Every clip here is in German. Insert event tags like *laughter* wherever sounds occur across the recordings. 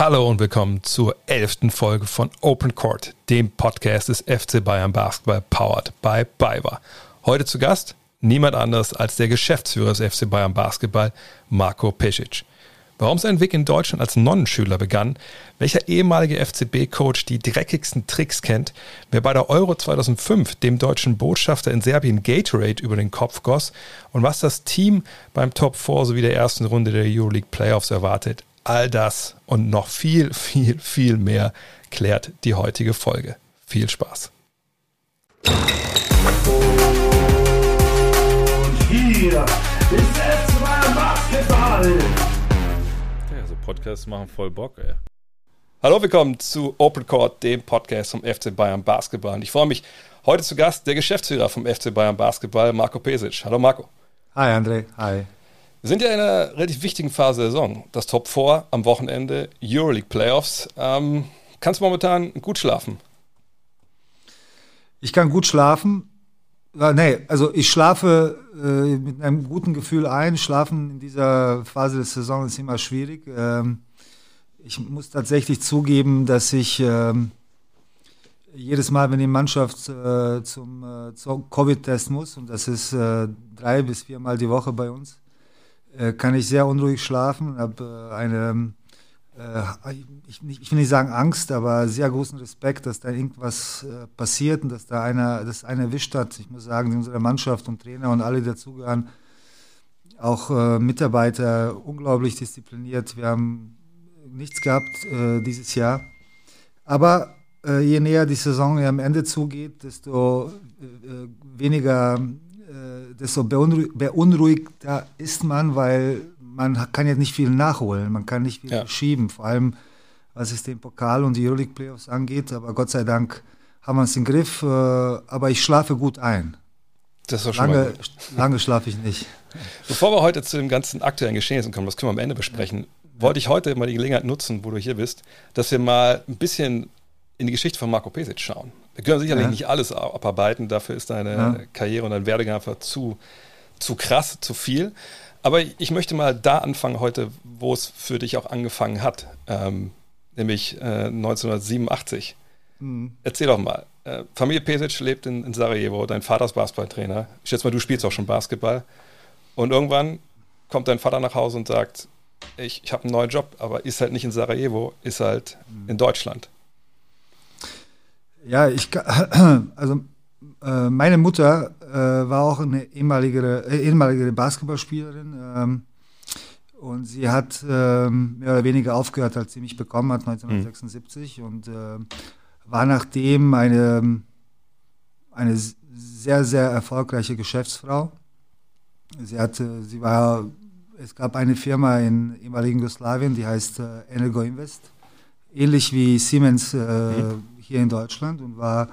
Hallo und willkommen zur elften Folge von Open Court, dem Podcast des FC Bayern Basketball powered by BayWa. Heute zu Gast niemand anderes als der Geschäftsführer des FC Bayern Basketball, Marco Pesic. Warum sein Weg in Deutschland als Nonnenschüler begann, welcher ehemalige FCB-Coach die dreckigsten Tricks kennt, wer bei der Euro 2005 dem deutschen Botschafter in Serbien Gatorade über den Kopf goss und was das Team beim Top 4 sowie der ersten Runde der Euroleague Playoffs erwartet, all das und noch viel, viel, viel mehr klärt die heutige Folge. Viel Spaß. Und hier ist es Basketball. Podcasts machen voll Bock, ey. Hallo, willkommen zu Open Court, dem Podcast vom FC Bayern Basketball. Und ich freue mich, heute zu Gast der Geschäftsführer vom FC Bayern Basketball, Marco Pesic. Hallo Marco. Hi André, hi. Wir sind ja in einer relativ wichtigen Phase der Saison. Das Top 4 am Wochenende, Euroleague Playoffs. Ähm, kannst du momentan gut schlafen? Ich kann gut schlafen. Ja, nee, also ich schlafe äh, mit einem guten Gefühl ein. Schlafen in dieser Phase der Saison ist immer schwierig. Ähm, ich muss tatsächlich zugeben, dass ich ähm, jedes Mal, wenn die Mannschaft äh, zum, äh, zum Covid-Test muss, und das ist äh, drei bis viermal die Woche bei uns, äh, kann ich sehr unruhig schlafen. Habe äh, eine äh, ich, will nicht sagen Angst, aber sehr großen Respekt, dass da irgendwas äh, passiert und dass da einer, dass einer erwischt hat. Ich muss sagen, unsere Mannschaft und Trainer und alle, die dazugehören, auch Mitarbeiter, unglaublich diszipliniert. Wir haben nichts gehabt dieses Jahr. Aber je näher die Saison am Ende zugeht, desto weniger, desto beunruhigter ist man, weil man kann jetzt nicht viel nachholen, man kann nicht viel ja. schieben, vor allem was es den Pokal und die Euroleague Playoffs angeht. Aber Gott sei Dank haben wir es im Griff. Äh, aber ich schlafe gut ein. Das ist lange, *laughs* lange schlafe ich nicht. Bevor wir heute zu dem ganzen aktuellen Geschehnissen kommen, das können wir am Ende besprechen, wollte ich heute mal die Gelegenheit nutzen, wo du hier bist, dass wir mal ein bisschen in die Geschichte von Marco Pesic schauen. Wir können sicherlich ja. nicht alles abarbeiten, dafür ist deine ja. Karriere und dein Werdegang einfach zu, zu krass, zu viel. Aber ich möchte mal da anfangen heute, wo es für dich auch angefangen hat, ähm, nämlich äh, 1987. Mhm. Erzähl doch mal. Äh, Familie Pesic lebt in, in, Sarajevo, dein Vater ist Basketballtrainer. Ich schätze mal, du spielst auch schon Basketball. Und irgendwann kommt dein Vater nach Hause und sagt, ich, ich habe einen neuen Job, aber ist halt nicht in Sarajevo, ist halt mhm. in Deutschland. Ja, ich, *clears throat* also äh, meine Mutter äh, war auch eine ehemalige, äh, ehemalige Basketballspielerin. Ähm, und sie hat ähm, mehr oder weniger aufgehört, als sie mich bekommen hat, 1976. Mhm. Und äh, war nachdem eine, eine sehr, sehr erfolgreiche Geschäftsfrau. Sie hatte, sie war, es gab eine Firma in ehemaligen Jugoslawien, die heißt äh, Energo Invest, ähnlich wie Siemens äh, mhm. Hier in Deutschland und war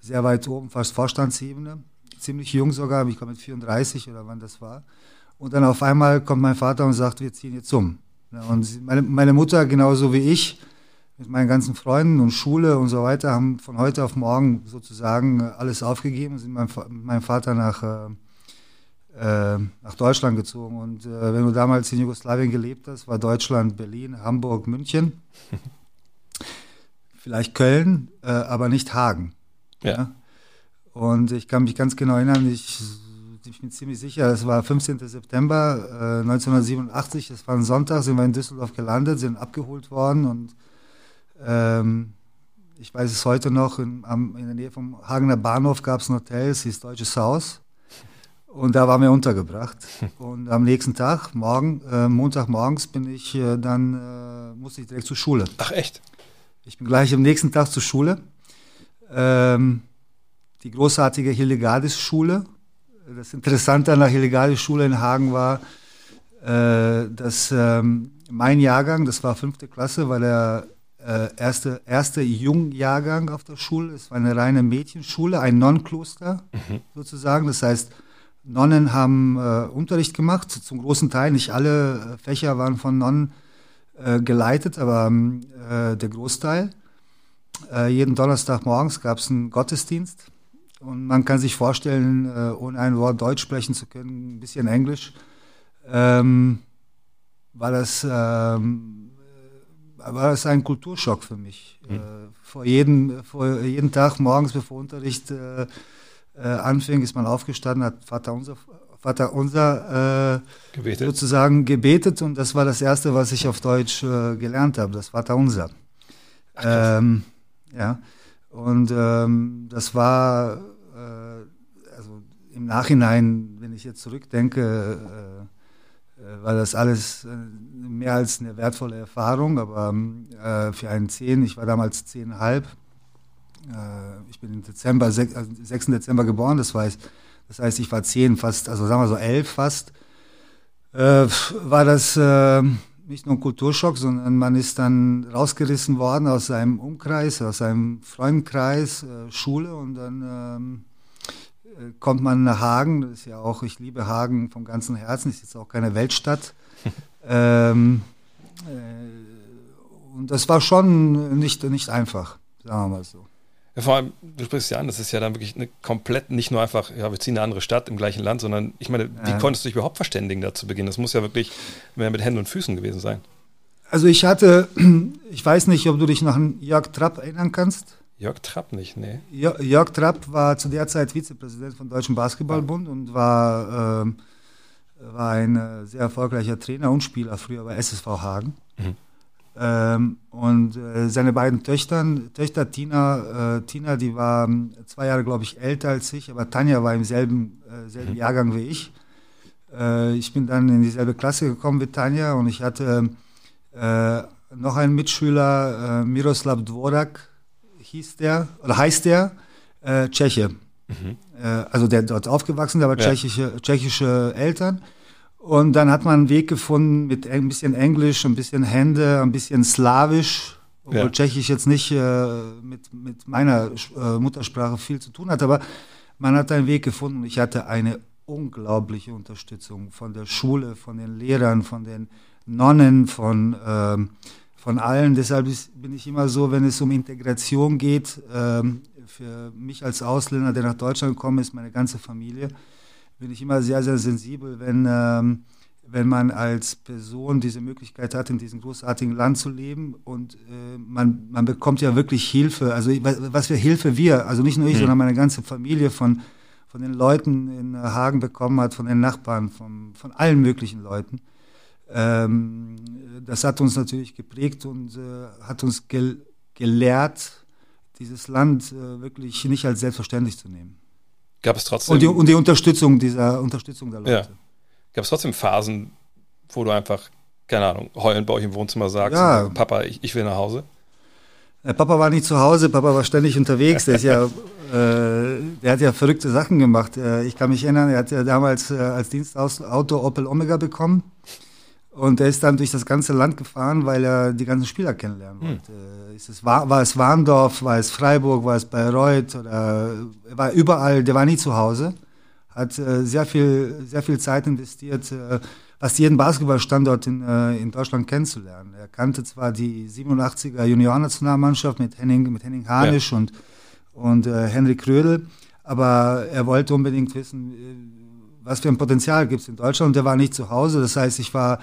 sehr weit oben, fast Vorstandsebene, ziemlich jung sogar, ich glaube mit 34 oder wann das war. Und dann auf einmal kommt mein Vater und sagt, wir ziehen jetzt um. Und meine, Mutter, genauso wie ich, mit meinen ganzen Freunden und Schule und so weiter, haben von heute auf morgen sozusagen alles aufgegeben und sind mit meinem Vater nach, äh, äh, nach Deutschland gezogen. Und äh, wenn du damals in Jugoslawien gelebt hast, war Deutschland Berlin, Hamburg, München, *laughs* vielleicht Köln, äh, aber nicht Hagen. Ja. ja. Und ich kann mich ganz genau erinnern, ich, ich bin ziemlich sicher, es war 15. September äh, 1987, es war ein Sonntag, sind wir in Düsseldorf gelandet, sind abgeholt worden und ähm, ich weiß es heute noch, in, am, in der Nähe vom Hagener Bahnhof gab es ein Hotel, es hieß Deutsches Haus. Und da waren wir untergebracht. *laughs* Und am nächsten Tag, morgen, äh, Montagmorgens, bin ich äh, dann, äh, musste ich direkt zur Schule. Ach echt? Ich bin gleich am nächsten Tag zur Schule ähm, die großartige Hildegardes-Schule. Das Interessante an der Hildegardes-Schule in Hagen war, äh, dass ähm, mein Jahrgang, das war fünfte Klasse, war der äh, erste, erste Jungjahrgang auf der Schule. Es war eine reine Mädchenschule, ein Nonnenkloster mhm. sozusagen. Das heißt, Nonnen haben äh, Unterricht gemacht, zum großen Teil. Nicht alle äh, Fächer waren von Nonnen äh, geleitet, aber ähm, äh, der Großteil. Äh, jeden Donnerstag morgens gab es einen Gottesdienst. Und man kann sich vorstellen, äh, ohne ein Wort Deutsch sprechen zu können, ein bisschen Englisch, ähm, war das ähm, war es ein Kulturschock für mich. Mhm. Äh, vor, jedem, vor jeden Tag morgens, bevor Unterricht äh, äh, anfing, ist man aufgestanden, hat Vater unser, Vater unser äh, gebetet. sozusagen gebetet und das war das Erste, was ich auf Deutsch äh, gelernt habe, das Vater unser. Ähm, ja, und ähm, das war äh, also im Nachhinein, wenn ich jetzt zurückdenke, äh, war das alles äh, mehr als eine wertvolle Erfahrung, aber äh, für einen Zehn, ich war damals zehnhalb, äh, ich bin im Dezember, 6, 6. Dezember geboren, das heißt, das heißt, ich war zehn, fast, also sagen wir so elf fast, äh, war das äh, nicht nur ein Kulturschock, sondern man ist dann rausgerissen worden aus seinem Umkreis, aus seinem Freundenkreis, äh, Schule und dann ähm, äh, kommt man nach Hagen, das ist ja auch, ich liebe Hagen vom ganzen Herzen, ist jetzt auch keine Weltstadt. *laughs* ähm, äh, und das war schon nicht, nicht einfach, sagen wir mal so. Ja, vor allem, du sprichst ja an, das ist ja dann wirklich eine komplett, nicht nur einfach, ja, wir ziehen eine andere Stadt im gleichen Land, sondern ich meine, wie ja. konntest du dich überhaupt verständigen da zu Beginn? Das muss ja wirklich mehr mit Händen und Füßen gewesen sein. Also ich hatte, *clears throat* ich weiß nicht, ob du dich noch an Jörg Trapp erinnern kannst. Jörg Trapp nicht, nee. Jörg Trapp war zu der Zeit Vizepräsident vom Deutschen Basketballbund ja. und war, äh, war ein äh, sehr erfolgreicher Trainer und Spieler früher bei SSV Hagen. Mhm. Ähm, und äh, seine beiden Töchtern, Töchter Tina, äh, Tina, die war ähm, zwei Jahre, glaube ich, älter als ich, aber Tanja war im selben, äh, selben mhm. Jahrgang wie ich. Äh, ich bin dann in dieselbe Klasse gekommen wie Tanja und ich hatte äh, noch einen Mitschüler, äh, Miroslav Dvorak hieß der, oder heißt der, Tscheche. Mhm. also der dort aufgewachsen, war ja. tschechische, tschechische Eltern. Und dann hat man einen Weg gefunden mit ein bisschen Englisch, ein bisschen Hände, ein bisschen Slawisch, obwohl ja. Tschechisch jetzt nicht äh, mit, mit meiner äh, Muttersprache viel zu tun hat, aber man hat einen Weg gefunden. Ich hatte eine unglaubliche Unterstützung von der Schule, von den Lehrern, von den Nonnen, von, äh, von allen. Deshalb ist, bin ich immer so, wenn es um Integration geht, ähm, für mich als Ausländer, der nach Deutschland gekommen ist, meine ganze Familie, bin ich immer sehr, sehr sensibel, wenn, ähm, wenn man als Person diese Möglichkeit hat, in diesem großartigen Land zu leben und äh, man, man bekommt ja wirklich Hilfe. Also was für Hilfe wir, also nicht nur ich, mhm. sondern meine ganze Familie von, von den Leuten in Hagen bekommen hat, von den Nachbarn, von, von allen möglichen Leuten. Ähm, das hat uns natürlich geprägt und äh, hat uns gel gelehrt, dieses Land äh, wirklich nicht als selbstverständlich zu nehmen. Gab es trotzdem. Und die, und die Unterstützung dieser Unterstützung der Leute. Ja. Gab es trotzdem Phasen, wo du einfach, keine Ahnung, heulend bei euch im Wohnzimmer sagst, ja. Papa, ich, ich will nach Hause? Der Papa war nicht zu Hause, Papa war ständig unterwegs. Der, ja, *laughs* äh, der hat ja verrückte Sachen gemacht. Äh, ich kann mich erinnern, er hat ja damals äh, als Dienstauto Opel Omega bekommen. Und er ist dann durch das ganze Land gefahren, weil er die ganzen Spieler kennenlernen hm. wollte. Hm. Ist es, war, war es Warndorf, war es Freiburg, war es Bayreuth oder er war überall, der war nie zu Hause. Hat äh, sehr viel, sehr viel Zeit investiert, äh, fast jeden Basketballstandort in, äh, in Deutschland kennenzulernen. Er kannte zwar die 87er Juniorennationalmannschaft mit Henning, mit Henning Hanisch ja. und, und äh, Henrik Rödel, aber er wollte unbedingt wissen, äh, was für ein Potenzial gibt es in Deutschland und er war nicht zu Hause. Das heißt, ich war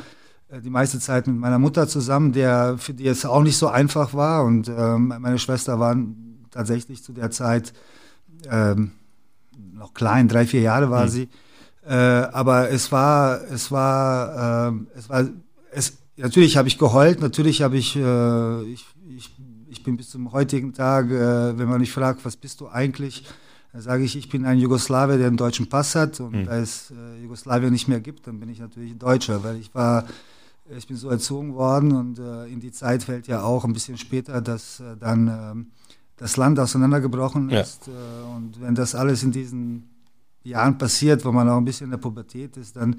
die meiste Zeit mit meiner Mutter zusammen, der, für die es auch nicht so einfach war. Und ähm, meine Schwester war tatsächlich zu der Zeit ähm, noch klein, drei, vier Jahre war mhm. sie. Äh, aber es war, es war, äh, es war, es, natürlich habe ich geheult, natürlich habe ich, äh, ich, ich, ich bin bis zum heutigen Tag, äh, wenn man mich fragt, was bist du eigentlich, dann sage ich, ich bin ein Jugoslawe, der einen deutschen Pass hat und mhm. da es äh, Jugoslawien nicht mehr gibt, dann bin ich natürlich Deutscher, weil ich war ich bin so erzogen worden und äh, in die Zeit fällt ja auch ein bisschen später, dass äh, dann äh, das Land auseinandergebrochen ist. Ja. Äh, und wenn das alles in diesen Jahren passiert, wo man auch ein bisschen in der Pubertät ist, dann,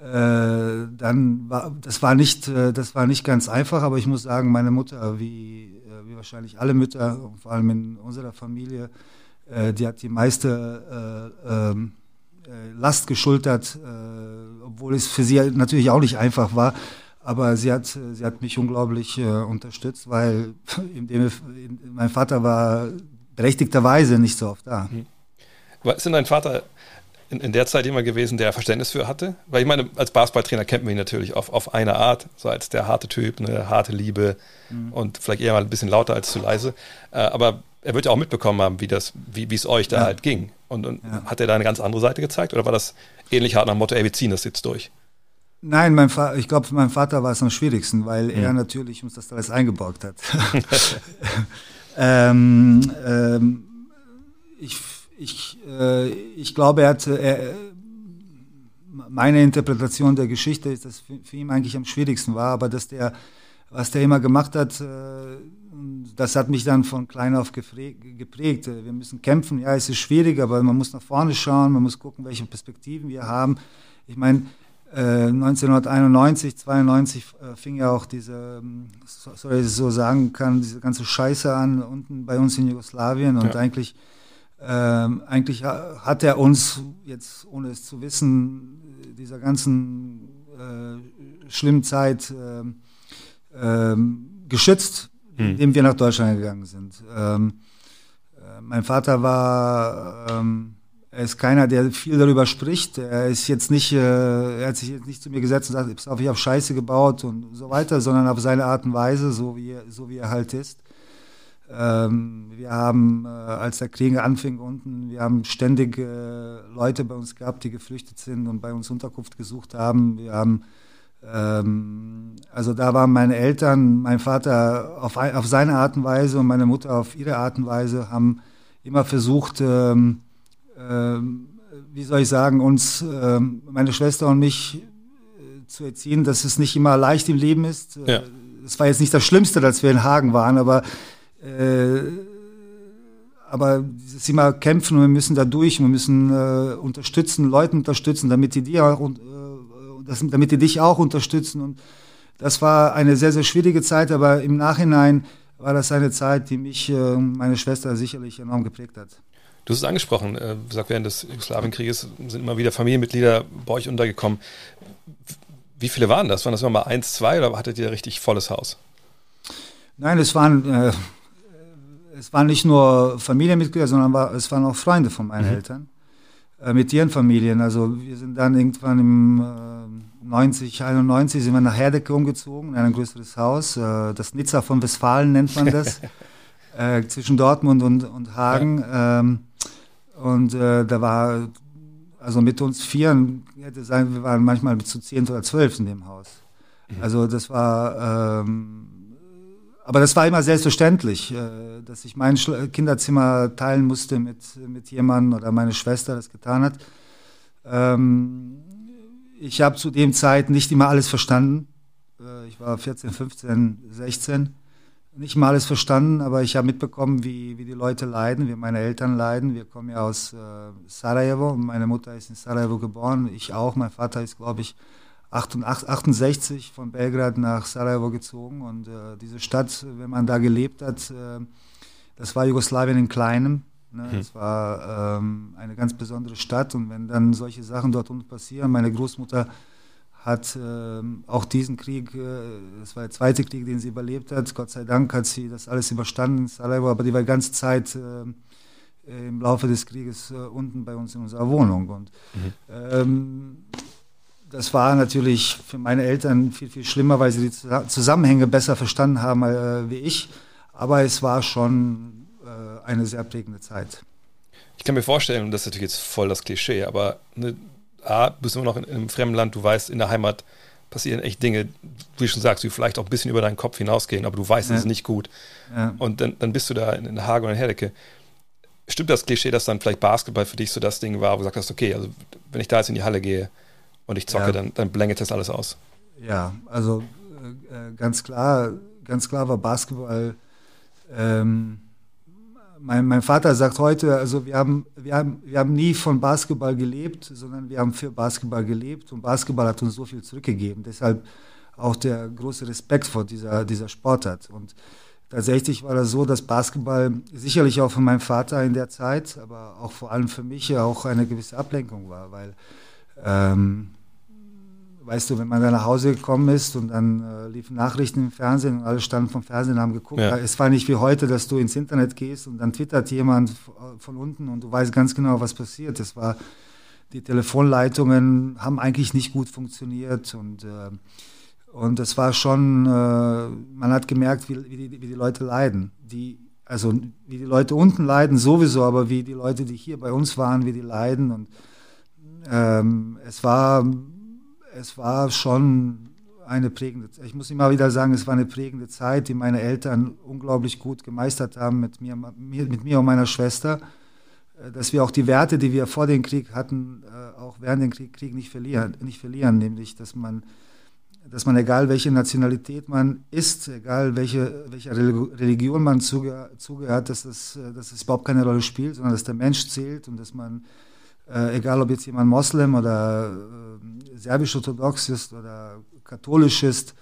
äh, dann war das war nicht, äh, das war nicht ganz einfach, aber ich muss sagen, meine Mutter, wie, wie wahrscheinlich alle Mütter, vor allem in unserer Familie, die hat die meiste ähm, Last geschultert, obwohl es für sie natürlich auch nicht einfach war. Aber sie hat, sie hat mich unglaublich äh, unterstützt, weil *laughs* indem, mein Vater war berechtigterweise nicht so oft da. Mhm. Ist denn dein Vater in, in, der Zeit jemand gewesen, der Verständnis für hatte? Weil ich meine, als Basketballtrainer kennt man ihn natürlich auf, auf eine Art, so als der harte Typ, eine harte Liebe mhm. und vielleicht eher mal ein bisschen lauter als zu leise. Äh, aber er wird ja auch mitbekommen haben, wie das, wie es euch da ja. halt ging. Und, und ja. hat er da eine ganz andere Seite gezeigt oder war das ähnlich hart nach dem Motto, ey, wir ziehen das jetzt durch? Nein, mein ich glaube, für meinen Vater war es am schwierigsten, weil mhm. er natürlich uns das alles eingeborgt hat. *laughs* *laughs* ähm, ähm, ich ich, äh, ich glaube, er hat, er, meine Interpretation der Geschichte ist, dass für, für ihn eigentlich am schwierigsten war, aber dass der, was der immer gemacht hat, äh, das hat mich dann von klein auf geprägt. Wir müssen kämpfen, ja, es ist schwierig, aber man muss nach vorne schauen, man muss gucken, welche Perspektiven wir haben. Ich meine, 1991, 92 äh, fing ja auch diese, ähm, soll ich so sagen kann, diese ganze Scheiße an unten bei uns in Jugoslawien und ja. eigentlich ähm, eigentlich hat er uns jetzt, ohne es zu wissen, dieser ganzen äh, schlimmen Zeit äh, geschützt, hm. indem wir nach Deutschland gegangen sind. Ähm, äh, mein Vater war, ähm, er ist keiner, der viel darüber spricht. Er ist jetzt nicht, äh, er hat sich jetzt nicht zu mir gesetzt und sagt, ich habe Scheiße gebaut und so weiter, sondern auf seine Art und Weise, so wie, so wie er halt ist. Ähm, wir haben, äh, als der Krieg anfing unten, wir haben ständig äh, Leute bei uns gehabt, die geflüchtet sind und bei uns Unterkunft gesucht haben. Wir haben, ähm, also da waren meine Eltern, mein Vater auf, auf seine Art und Weise und meine Mutter auf ihre Art und Weise, haben immer versucht, ähm, ähm wie soll ich sagen, uns, ähm, meine Schwester und mich äh, zu erziehen, dass es nicht immer leicht im Leben ist. Ja. Es war jetzt nicht das Schlimmste, dass wir in Hagen waren, aber äh, aber dieses immer kämpfen und wir müssen da durch, wir müssen äh, unterstützen, Leute unterstützen, damit die, die auch, äh, das, damit die dich auch unterstützen. Und das war eine sehr, sehr schwierige Zeit, aber im Nachhinein war das eine Zeit, die mich, äh, meine Schwester sicherlich enorm geprägt hat. Du hast es angesprochen, äh, gesagt, während des Jugoslawienkrieges sind immer wieder Familienmitglieder bei euch untergekommen. Wie viele waren das? Waren das immer mal eins, zwei oder hattet ihr richtig volles Haus? Nein, es waren äh, es waren nicht nur Familienmitglieder, sondern war, es waren auch Freunde von meinen mhm. Eltern äh, mit ihren Familien. Also wir sind dann irgendwann im äh, 90, 91 sind wir nach Herdecke umgezogen, in ein größeres Haus. Äh, das Nizza von Westfalen nennt man das, *laughs* äh, zwischen Dortmund und, und Hagen. Ja. Ähm, und äh, da war, also mit uns Vieren, hätte sein, wir waren manchmal bis zu zehn oder zwölf in dem Haus. Mhm. Also das war... Ähm, aber das war immer selbstverständlich, äh, dass ich mein Kinderzimmer teilen musste mit, mit jemandem oder meine Schwester das getan hat. Ähm, ich habe zu dem Zeit nicht immer alles verstanden. Äh, ich war 14, 15, 16. Nicht mal alles verstanden, aber ich habe mitbekommen, wie, wie die Leute leiden, wie meine Eltern leiden. Wir kommen ja aus äh, Sarajevo. Meine Mutter ist in Sarajevo geboren, ich auch. Mein Vater ist, glaube ich, 68 von Belgrad nach Sarajevo gezogen und äh, diese Stadt, wenn man da gelebt hat, äh, das war Jugoslawien in kleinem. Ne? Hm. Das war ähm, eine ganz besondere Stadt und wenn dann solche Sachen dort unten passieren, meine Großmutter hat äh, auch diesen Krieg, äh, das war der zweite Krieg, den sie überlebt hat. Gott sei Dank hat sie das alles überstanden in Sarajevo, aber die war die ganze Zeit äh, im Laufe des Krieges äh, unten bei uns in unserer Wohnung. Und mhm. ähm, das war natürlich für meine Eltern viel, viel schlimmer, weil sie die Zusammenhänge besser verstanden haben äh, wie ich. Aber es war schon eine sehr prägende Zeit. Ich kann mir vorstellen, und das ist natürlich jetzt voll das Klischee, aber ne, A, bist du immer noch in, in einem fremden Land, du weißt, in der Heimat passieren echt Dinge, wie du schon sagst, die vielleicht auch ein bisschen über deinen Kopf hinausgehen, aber du weißt, es ist nicht gut. Ja. Und dann, dann bist du da in, in Hagen und in Herdecke. Stimmt das Klischee, dass dann vielleicht Basketball für dich so das Ding war, wo du gesagt hast, okay, also wenn ich da jetzt in die Halle gehe, und ich zocke, ja. dann, dann blendet das alles aus. Ja, also äh, äh, ganz klar, ganz klar war Basketball. Ähm, mein, mein Vater sagt heute, also wir haben, wir, haben, wir haben nie von Basketball gelebt, sondern wir haben für Basketball gelebt und Basketball hat uns so viel zurückgegeben. Deshalb auch der große Respekt vor dieser, dieser Sportart. Und tatsächlich war das so, dass Basketball sicherlich auch für meinen Vater in der Zeit, aber auch vor allem für mich auch eine gewisse Ablenkung war, weil ähm, weißt du, wenn man da nach Hause gekommen ist und dann äh, liefen Nachrichten im Fernsehen und alle standen vom Fernsehen und haben geguckt. Ja. Es war nicht wie heute, dass du ins Internet gehst und dann twittert jemand von unten und du weißt ganz genau, was passiert. Es war die Telefonleitungen haben eigentlich nicht gut funktioniert und äh, und das war schon, äh, man hat gemerkt, wie, wie, die, wie die Leute leiden. Die, also wie die Leute unten leiden sowieso, aber wie die Leute, die hier bei uns waren, wie die leiden. Und ähm, es war, es war schon eine prägende, ich muss immer wieder sagen, es war eine prägende Zeit, die meine Eltern unglaublich gut gemeistert haben mit mir, mit mir und meiner Schwester, äh, dass wir auch die Werte, die wir vor dem Krieg hatten, äh, auch während dem Krieg, Krieg nicht verlieren, nicht verlieren, nämlich, dass man dass man, egal welche Nationalität man ist, egal welche, welcher Religion man zuge zugehört, dass das, dass das überhaupt keine Rolle spielt, sondern dass der Mensch zählt und dass man, äh, egal ob jetzt jemand Moslem oder äh, serbisch-orthodox ist oder katholisch ist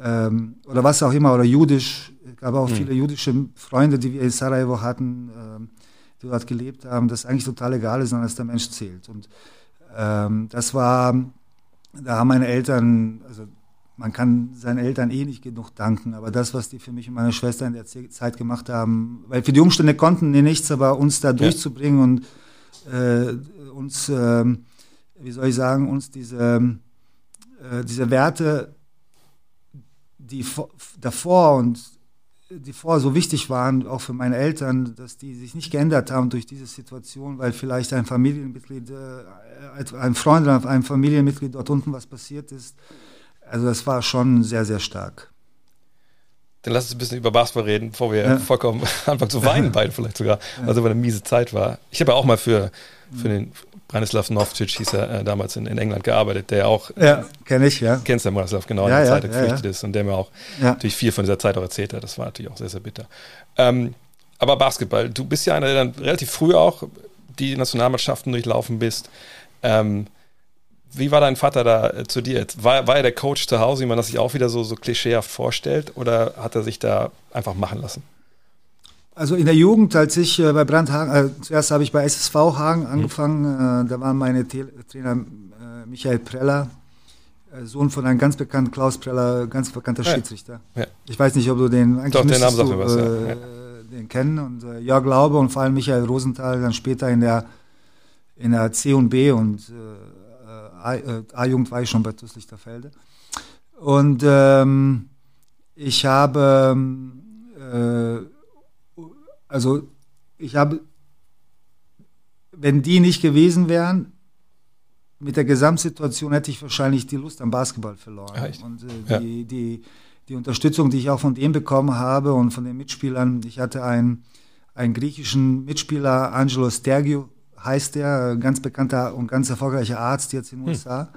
ähm, oder was auch immer, oder jüdisch, es gab auch mhm. viele jüdische Freunde, die wir in Sarajevo hatten, äh, die dort gelebt haben, das eigentlich total egal ist, sondern dass der Mensch zählt. Und ähm, das war da haben meine Eltern, also man kann seinen Eltern eh nicht genug danken, aber das, was die für mich und meine Schwester in der Zeit gemacht haben, weil für die Umstände konnten die nichts, aber uns da durchzubringen und äh, uns, äh, wie soll ich sagen, uns diese, äh, diese Werte, die davor und die vorher so wichtig waren, auch für meine Eltern, dass die sich nicht geändert haben durch diese Situation, weil vielleicht ein Familienmitglied, äh, ein Freund oder ein Familienmitglied dort unten was passiert ist. Also das war schon sehr, sehr stark. Dann lass uns ein bisschen über Basketball reden, bevor wir ja. vollkommen *laughs* anfangen zu weinen, beide vielleicht sogar, ja. also weil eine miese Zeit war. Ich habe ja auch mal für, für den Branislav Novcic hieß er äh, damals in, in, England gearbeitet, der auch. Ja, kenne ich, ja. Kennst du Branislav, genau, ja, in der Zeit, der geflüchtet ist und der mir auch natürlich viel von dieser Zeit auch erzählt hat. Das war natürlich auch sehr, sehr bitter. Ähm, aber Basketball, du bist ja einer, der dann relativ früh auch die Nationalmannschaften durchlaufen bist. Ähm, wie war dein Vater da äh, zu dir? War, war er der Coach zu Hause, wie man das sich auch wieder so, so klischeehaft vorstellt, oder hat er sich da einfach machen lassen? Also in der Jugend, als ich äh, bei Brandhagen, äh, zuerst habe ich bei SSV Hagen mhm. angefangen, mhm. äh, da waren meine Te Trainer äh, Michael Preller, äh, Sohn von einem ganz bekannten Klaus Preller, ganz bekannter ja. Schiedsrichter. Ja. Ich weiß nicht, ob du den eigentlich Doch, den Namen du, was, ja. den kennen und Jörg Laube und vor allem Michael Rosenthal dann später in der in der C und B und A-Jugend war ich schon bei TuS Lichterfelde. Und ähm, ich habe äh, also ich habe, wenn die nicht gewesen wären, mit der Gesamtsituation hätte ich wahrscheinlich die Lust am Basketball verloren. Echt? Und äh, ja. die, die, die Unterstützung, die ich auch von dem bekommen habe und von den Mitspielern, ich hatte einen, einen griechischen Mitspieler, Angelo Stergio heißt der, ganz bekannter und ganz erfolgreicher Arzt jetzt in den hm. USA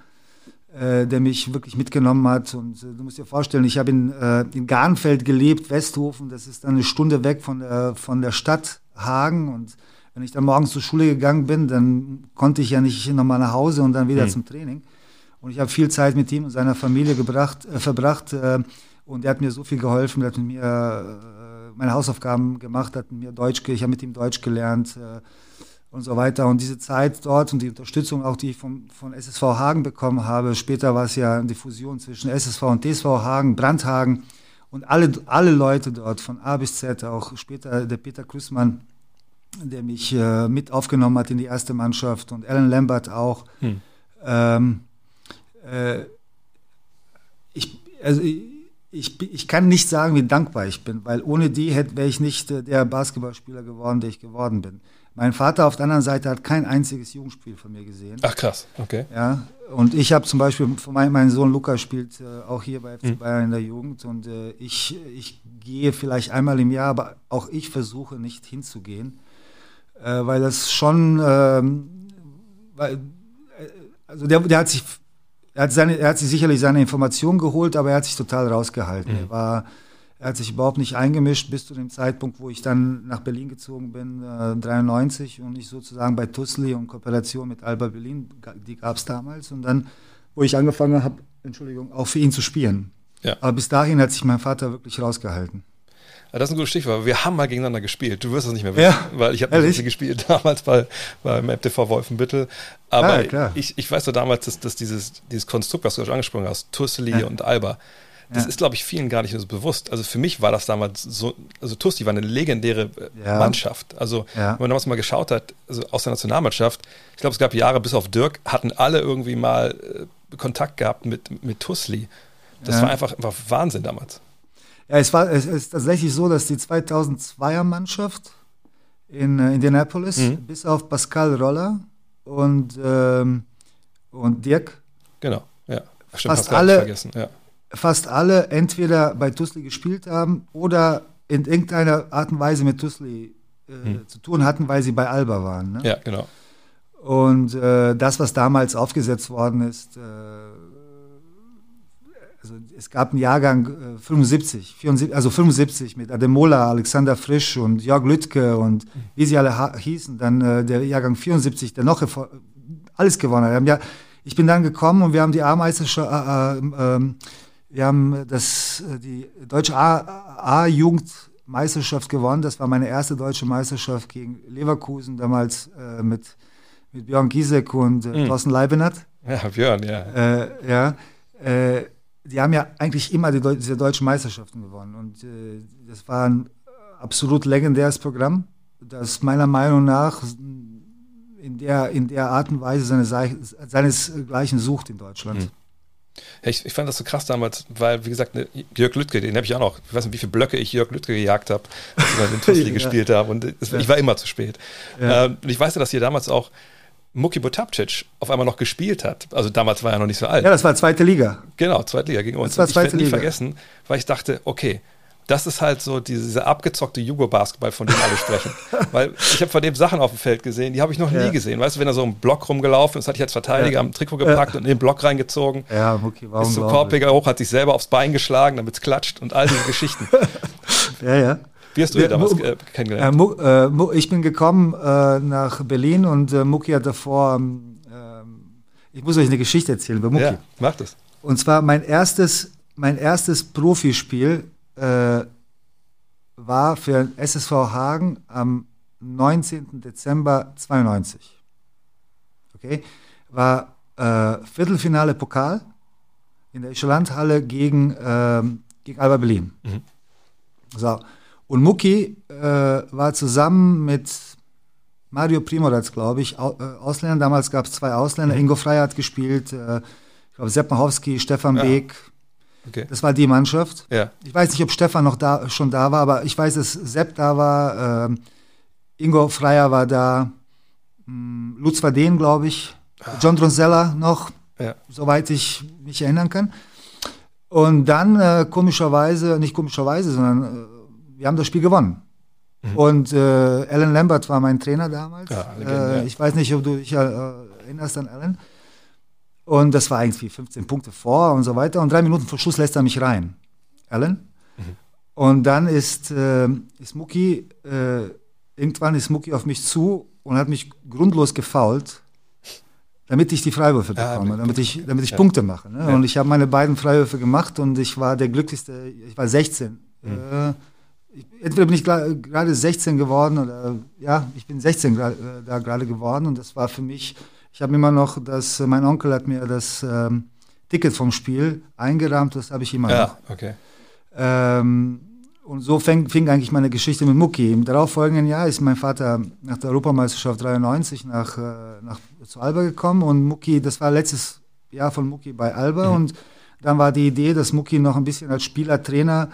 äh, der mich wirklich mitgenommen hat. Und äh, du musst dir vorstellen, ich habe in, äh, in Garnfeld gelebt, Westhofen, das ist dann eine Stunde weg von der, von der Stadt Hagen. Und wenn ich dann morgens zur Schule gegangen bin, dann konnte ich ja nicht nochmal nach Hause und dann wieder mhm. zum Training. Und ich habe viel Zeit mit ihm und seiner Familie gebracht, äh, verbracht. Äh, und er hat mir so viel geholfen, er hat mit mir äh, meine Hausaufgaben gemacht, hat mit mir Deutsch, ich habe mit ihm Deutsch gelernt. Äh, und so weiter. Und diese Zeit dort und die Unterstützung auch, die ich vom, von SSV Hagen bekommen habe, später war es ja die Fusion zwischen SSV und DSV Hagen, Brandhagen und alle, alle Leute dort von A bis Z, auch später der Peter Krüßmann, der mich äh, mit aufgenommen hat in die erste Mannschaft und Alan Lambert auch. Hm. Ähm, äh, ich, also ich, ich, ich, kann nicht sagen, wie dankbar ich bin, weil ohne die wäre ich nicht äh, der Basketballspieler geworden, der ich geworden bin. Mein Vater auf der anderen Seite hat kein einziges Jugendspiel von mir gesehen. Ach krass, okay. Ja, und ich habe zum Beispiel, mein, mein Sohn Lukas spielt äh, auch hier bei FC mhm. Bayern in der Jugend und äh, ich, ich gehe vielleicht einmal im Jahr, aber auch ich versuche nicht hinzugehen, äh, weil das schon, ähm, weil, äh, also der, der hat sich, er hat, seine, er hat sich sicherlich seine Informationen geholt, aber er hat sich total rausgehalten. Mhm. Er war er hat sich überhaupt nicht eingemischt bis zu dem Zeitpunkt, wo ich dann nach Berlin gezogen bin, äh, 93 und ich sozusagen bei Tussli und Kooperation mit Alba Berlin, die gab es damals und dann, wo ich angefangen habe, Entschuldigung, auch für ihn zu spielen. Ja. Aber bis dahin hat sich mein Vater wirklich rausgehalten. Ja, das ist ein gutes Stichwort. Wir haben mal gegeneinander gespielt. Du wirst das nicht mehr wissen, ja. weil ich habe nicht gespielt *laughs* damals bei, beim FTV Wolfenbüttel. Aber ja, ich, ich weiß so damals, dass, dass dieses, dieses Konstrukt, was du schon angesprochen hast, Tussli und Alba, Das Ja. ist, glaube ich, vielen gar nicht so bewusst. Also für mich war das damals so, also Tusti war eine legendäre äh, Ja. Mannschaft. Also Ja. wenn man damals mal geschaut hat, also aus der Nationalmannschaft, ich glaube, es gab Jahre bis auf Dirk, hatten alle irgendwie mal äh, Kontakt gehabt mit, mit Tusli. Das war einfach, einfach Wahnsinn damals. Ja, es war es ist tatsächlich so, dass die 2002er Mannschaft in äh, Indianapolis, Mhm. bis auf Pascal Roller und, ähm, und Dirk, Genau, ja. Fast hab ich alle- vergessen, ja. Fast alle entweder bei Tusli gespielt haben oder in irgendeiner Art und Weise mit Tusli äh, zu tun hatten, weil sie bei Alba waren. Ne? Ja, genau. Und äh, das, was damals aufgesetzt worden ist, äh, also es gab einen Jahrgang äh, 75, 74, also 75 mit Ademola, Alexander Frisch und Jörg Lüttke und wie sie alle hießen, dann äh, der Jahrgang 74, der noch alles gewonnen hat. Ja, ich bin dann gekommen und wir haben die A-Meisterschaft, äh, äh, ähm, wir haben das, äh, die deutsche A-Jugendmeisterschaft gewonnen. Das war meine erste deutsche Meisterschaft gegen Leverkusen, damals äh, mit, mit Björn Giesek und äh, Mhm. Thorsten Leibenert. Ja, Björn, ja. Äh, ja, äh, die haben ja eigentlich immer die Deu diese deutschen Meisterschaften gewonnen. Und äh, das war ein absolut legendäres Programm, das meiner Meinung nach in der, in der Art und Weise seine, Sei- seinesgleichen sucht in Deutschland. Mhm. Ja, Ich, ich fand das so krass damals, weil, wie gesagt, ne, Jörg Lüttke, den habe ich auch noch, ich weiß nicht, wie viele Blöcke ich Jörg Lüttke gejagt habe, als wir den Tusli Ja. gespielt haben. Und es, ich war immer zu spät. Ja. Ähm, und ich weiß ja, dass hier damals auch Muki Botapcic auf einmal noch gespielt hat. Also damals war er noch nicht so alt. Ja, das war zweite Liga. Genau, Zweitliga gegen uns. war Und ich werde zweite nie Liga. vergessen, weil ich dachte, okay, das ist halt so diese, dieser abgezockte Jugo-Basketball, von dem alle sprechen. *laughs* weil ich habe von dem Sachen auf dem Feld gesehen, die habe ich noch Ja. nie gesehen. Weißt du, wenn er so im Block rumgelaufen ist, hatte ich als Verteidiger Ja. am Trikot gepackt und in den Block reingezogen. Ja, Mucki war Ist so. Korbjäger hoch, hat sich selber aufs Bein geschlagen, damit es klatscht und all diese Geschichten. *laughs* Ja, ja. Wie hast du ihn Ja, damals äh, Äh, kennengelernt? Äh, Mu ich bin gekommen äh, nach Berlin und äh, Mucki hat davor, ähm, ähm, ich muss euch eine Geschichte erzählen über Mucki. ja, mach das. Und zwar mein erstes, mein erstes Profispiel äh, war für SSV Hagen am 19. Dezember 92. Okay? War äh, Viertelfinale Pokal in der Eschelandhalle gegen, ähm, gegen Alba Berlin. Mhm. So. Und Mucki äh, war zusammen mit Mario Primorac, glaube ich, äh, Ausländer. Damals gab es zwei Ausländer. Ingo Frey hat gespielt, äh, ich glaube Sepp Machowski, Stefan Ja. Beek. Okay. Das war die Mannschaft. Ja, Ich weiß nicht, ob Stefan noch da, schon da war, aber ich weiß, dass Sepp da war, ähm, Ingo Freier war da, mh, Lutz Vaden, glaube ich, John Dronsella noch, ja. soweit ich mich erinnern kann. Und dann äh, komischerweise, nicht komischerweise, sondern äh, wir haben das Spiel gewonnen. Und äh, Alan Lambert war mein Trainer damals. Ja, Legende, ja. äh, ich weiß nicht, ob du dich äh, erinnerst an Alan. Und das war irgendwie 15 Punkte vor und so weiter. Und drei Minuten vor Schluss lässt er mich rein. Alan. Und dann ist, äh, ist Mucki, äh, irgendwann ist Mucki auf mich zu und hat mich grundlos gefault, damit ich die Freiwürfe Ja, bekomme, mit- damit ich, damit ich ja. Punkte mache. Ne? Ja. Und ich habe meine beiden Freiwürfe gemacht und ich war der glücklichste, ich war 16. Mhm. Äh, ich, entweder bin ich gerade 16 geworden oder ja, ich bin 16 gra- äh, da gerade geworden und das war für mich, ich habe immer noch das, mein Onkel hat mir das ähm, Ticket vom Spiel eingerahmt, das habe ich immer noch. Ja, okay. Ähm, und so fäng, fing eigentlich meine Geschichte mit Mucki. Im darauffolgenden Jahr ist mein Vater nach der Europameisterschaft 93 nach, äh, nach, zu Alba gekommen und Mucki, das war letztes Jahr von Mucki bei Alba und dann war die Idee, dass Mucki noch ein bisschen als Spieler, Trainer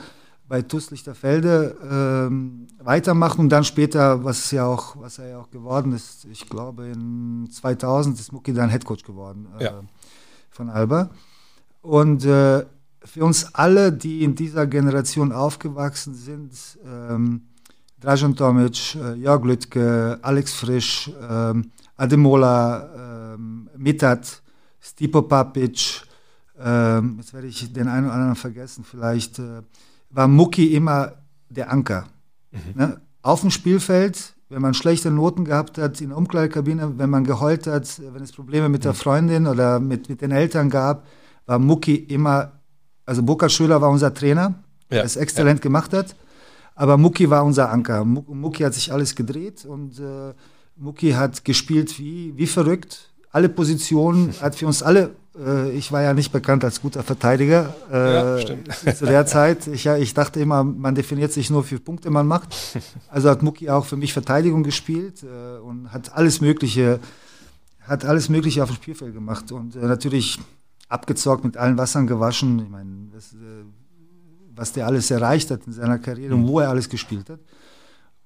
bei TuS Lichterfelde ähm, weitermacht und dann später, was ja auch, was er ja auch geworden ist, ich glaube in 2000 ist Mucki dann Headcoach geworden äh, Ja. von Alba. Und äh, für uns alle, die in dieser Generation aufgewachsen sind, ähm, Dražan Tomic, äh, Jörg Lüttke, Alex Frisch, ähm, Ademola, ähm, Mitat, Stipo Papic, ähm, jetzt werde ich den einen oder anderen vergessen, vielleicht äh, war Mucki immer der Anker. Ne? Auf dem Spielfeld, wenn man schlechte Noten gehabt hat, in der Umkleidekabine, wenn man geheult hat, wenn es Probleme mit der Freundin oder mit, mit den Eltern gab, war Mucki immer, also Burkhard Schöler war unser Trainer, Ja, der es exzellent gemacht hat, aber Mucki war unser Anker. Mu- Mucki hat sich alles gedreht und äh, Mucki hat gespielt wie, wie verrückt, alle Positionen, *laughs* hat für uns alle Äh, ich war ja nicht bekannt als guter Verteidiger Ja, äh, stimmt. *laughs* zu der Zeit. Ich, ja, ich dachte immer, man definiert sich nur für Punkte, man macht. Also hat Mucki auch für mich Verteidigung gespielt äh, und hat alles Mögliche, hat alles Mögliche auf dem Spielfeld gemacht und äh, natürlich abgezockt, mit allen Wassern gewaschen. Ich meine, das, äh, was der alles erreicht hat in seiner Karriere und wo er alles gespielt hat.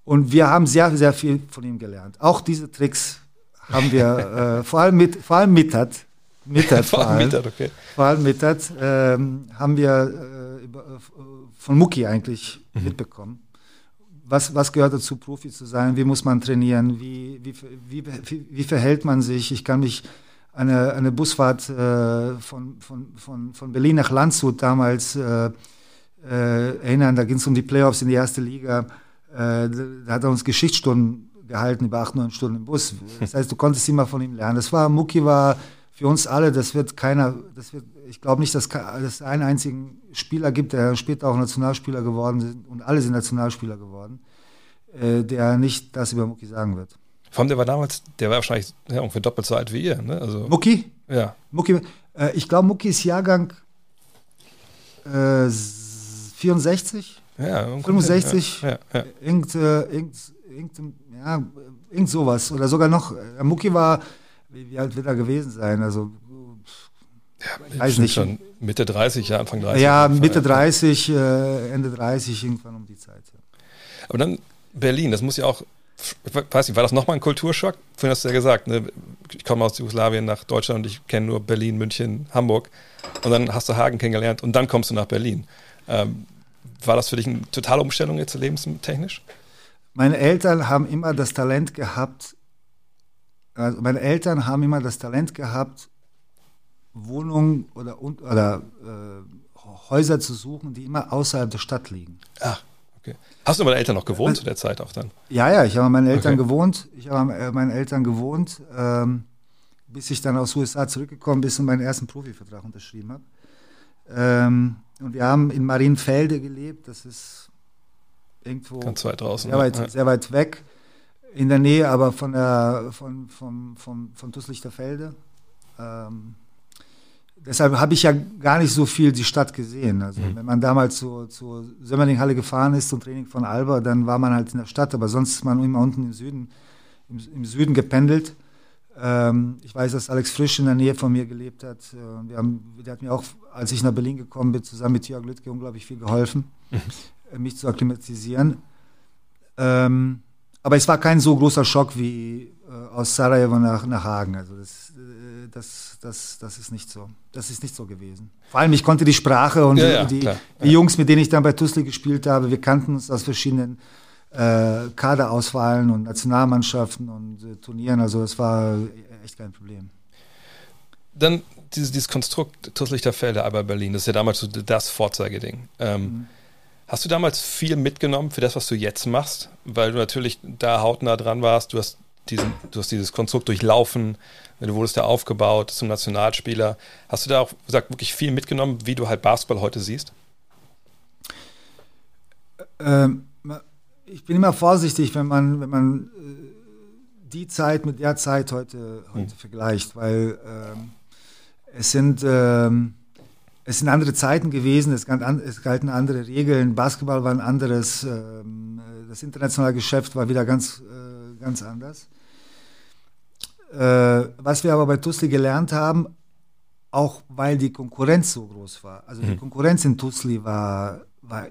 Und wir haben sehr, sehr viel von ihm gelernt. Auch diese Tricks haben wir *laughs* äh, vor allem mit, vor allem Mittat, Mittat *laughs* vor Vor allem Mittag, okay. vor allem Mittat, ähm, haben wir äh, von Mucki eigentlich mitbekommen. Was, was gehört dazu, Profi zu sein? Wie muss man trainieren? Wie, wie, wie, wie, wie verhält man sich? Ich kann mich an eine, eine Busfahrt äh, von, von, von, von Berlin nach Landshut damals äh, äh, erinnern. Da ging es um die Playoffs in die erste Liga. Äh, da hat er uns Geschichtsstunden gehalten, über acht, neun Stunden im Bus. Das heißt, du konntest immer von ihm lernen. Das war, Mucki war für uns alle, das wird keiner, das wird, ich glaube nicht, dass es einen einzigen Spieler gibt, der später auch Nationalspieler geworden ist und alle sind Nationalspieler geworden, äh, der nicht das über Mucki sagen wird. Vor allem, der war damals, der war wahrscheinlich ja, ungefähr doppelt so alt wie ihr. Ne? Also, Mucki? ja. Mucki, äh, ich glaube, Mucki ist Jahrgang äh, s- 64, ja ungefähr, 65. Ja, ja, ja. irgend, äh, irgend, irgend, ja, irgend sowas. Oder sogar noch, äh, Mucki war, wie, wie alt wird er gewesen sein? Also, Ja, weiß nicht. Schon Mitte 30, ja, Anfang 30. ja, Mitte Fall. 30, äh, Ende 30, irgendwann um die Zeit. Ja. Aber dann Berlin, das muss ja auch, ich weiß nicht, war das nochmal ein Kulturschock? Vorhin hast du ja gesagt, ne? ich komme aus Jugoslawien nach Deutschland und ich kenne nur Berlin, München, Hamburg. Und dann hast du Hagen kennengelernt und dann kommst du nach Berlin. Ähm, war das für dich eine totale Umstellung jetzt lebenstechnisch? Meine Eltern haben immer das Talent gehabt, also meine Eltern haben immer das Talent gehabt, Wohnungen oder, oder äh, Häuser zu suchen, die immer außerhalb der Stadt liegen. Ah, okay. Hast du bei deinen Eltern noch gewohnt zu der Zeit auch dann? Ja, ja, ich habe meinen Eltern Okay. gewohnt. Ich habe bei meinen Eltern gewohnt, ähm, bis ich dann aus USA zurückgekommen bin und meinen ersten Profivertrag unterschrieben habe. Ähm, und wir haben in Marienfelde gelebt. Das ist irgendwo Ganz weit draußen. sehr weit, ja. sehr weit weg. In der Nähe aber von der von, von, von, von Tusslichterfelde. Ähm, deshalb habe ich ja gar nicht so viel die Stadt gesehen. Also wenn man damals zur, zur Sömmerlinghalle gefahren ist zum Training von Alba, dann war man halt in der Stadt, aber sonst ist man immer unten im Süden, im, im Süden gependelt. Ähm, ich weiß, dass Alex Frisch in der Nähe von mir gelebt hat. Äh, Wir haben, der hat mir auch, als ich nach Berlin gekommen bin, zusammen mit Jörg Lüttke unglaublich viel geholfen, äh, mich zu akklimatisieren. Ähm, aber es war kein so großer Schock wie äh, aus Sarajevo nach, nach Hagen. Also das, äh, das, das, das ist nicht so. Das ist nicht so gewesen. Vor allem, ich konnte die Sprache und Ja, die, ja, die, die Jungs, mit denen ich dann bei Tusli gespielt habe, wir kannten uns aus verschiedenen äh, Kaderauswahlen und Nationalmannschaften und äh, Turnieren. Also es war echt kein Problem. Dann dieses, dieses Konstrukt Tusslichterfelde, aber Berlin, das ist ja damals so das Vorzeigeding. Ähm, Mhm. Hast du damals viel mitgenommen für das, was du jetzt machst? Weil du natürlich da hautnah dran warst, du hast, diesen, du hast dieses Konstrukt durchlaufen, du wurdest da aufgebaut zum Nationalspieler. Hast du da auch gesagt, wirklich viel mitgenommen, wie du halt Basketball heute siehst? Ähm, ich bin immer vorsichtig, wenn man, wenn man äh, die Zeit mit der Zeit heute, heute vergleicht, weil ähm, es sind ähm, es sind andere Zeiten gewesen, es, galten andere Regeln, Basketball war ein anderes, ähm, das internationale Geschäft war wieder ganz, äh, ganz anders. Äh, was wir aber bei Tusli gelernt haben, auch weil die Konkurrenz so groß war. Also die Konkurrenz in Tusli war, war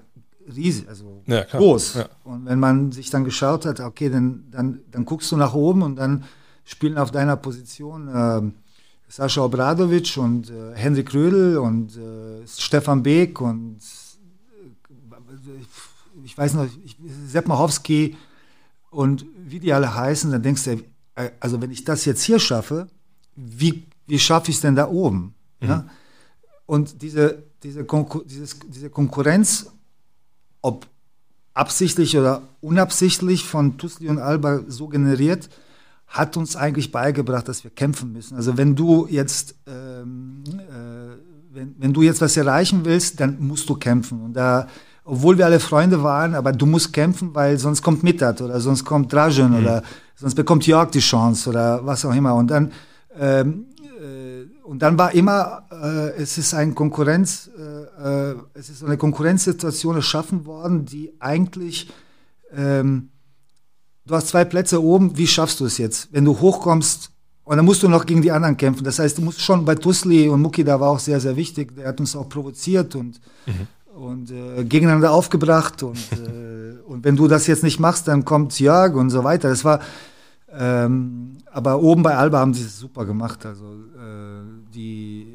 riesig, also Ja, groß. Ja. Und wenn man sich dann geschaut hat, okay, dann, dann, dann guckst du nach oben und dann spielen auf deiner Position ähm, Sascha Obradovic und äh, Henrik Rödel und äh, Stefan Beek und äh, ich weiß noch, ich, Sepp Machowski und wie die alle heißen, dann denkst du, äh, also wenn ich das jetzt hier schaffe, wie, wie schaffe ich es denn da oben? Ja? Und diese, diese, Konkur dieses, diese Konkurrenz, ob absichtlich oder unabsichtlich von Tusli und Alba so generiert, hat uns eigentlich beigebracht, dass wir kämpfen müssen. Also wenn du jetzt, ähm, äh, wenn, wenn du jetzt was erreichen willst, dann musst du kämpfen. Und da, obwohl wir alle Freunde waren, aber du musst kämpfen, weil sonst kommt Mittat oder sonst kommt Drajan oder sonst bekommt Jörg die Chance oder was auch immer. Und dann ähm, äh, und dann war immer, äh, es ist ein Konkurrenz, äh, äh, es ist eine Konkurrenzsituation erschaffen worden, die eigentlich, ähm, du hast zwei Plätze oben, wie schaffst du es jetzt? Wenn du hochkommst, und dann musst du noch gegen die anderen kämpfen. Das heißt, du musst schon bei Tusli und Muki, da war auch sehr, sehr wichtig. Der hat uns auch provoziert und, mhm. und äh, gegeneinander aufgebracht. Und, äh, *laughs* und wenn du das jetzt nicht machst, dann kommt Jörg und so weiter. Das war, ähm, aber oben bei Alba haben sie es super gemacht. Also äh, die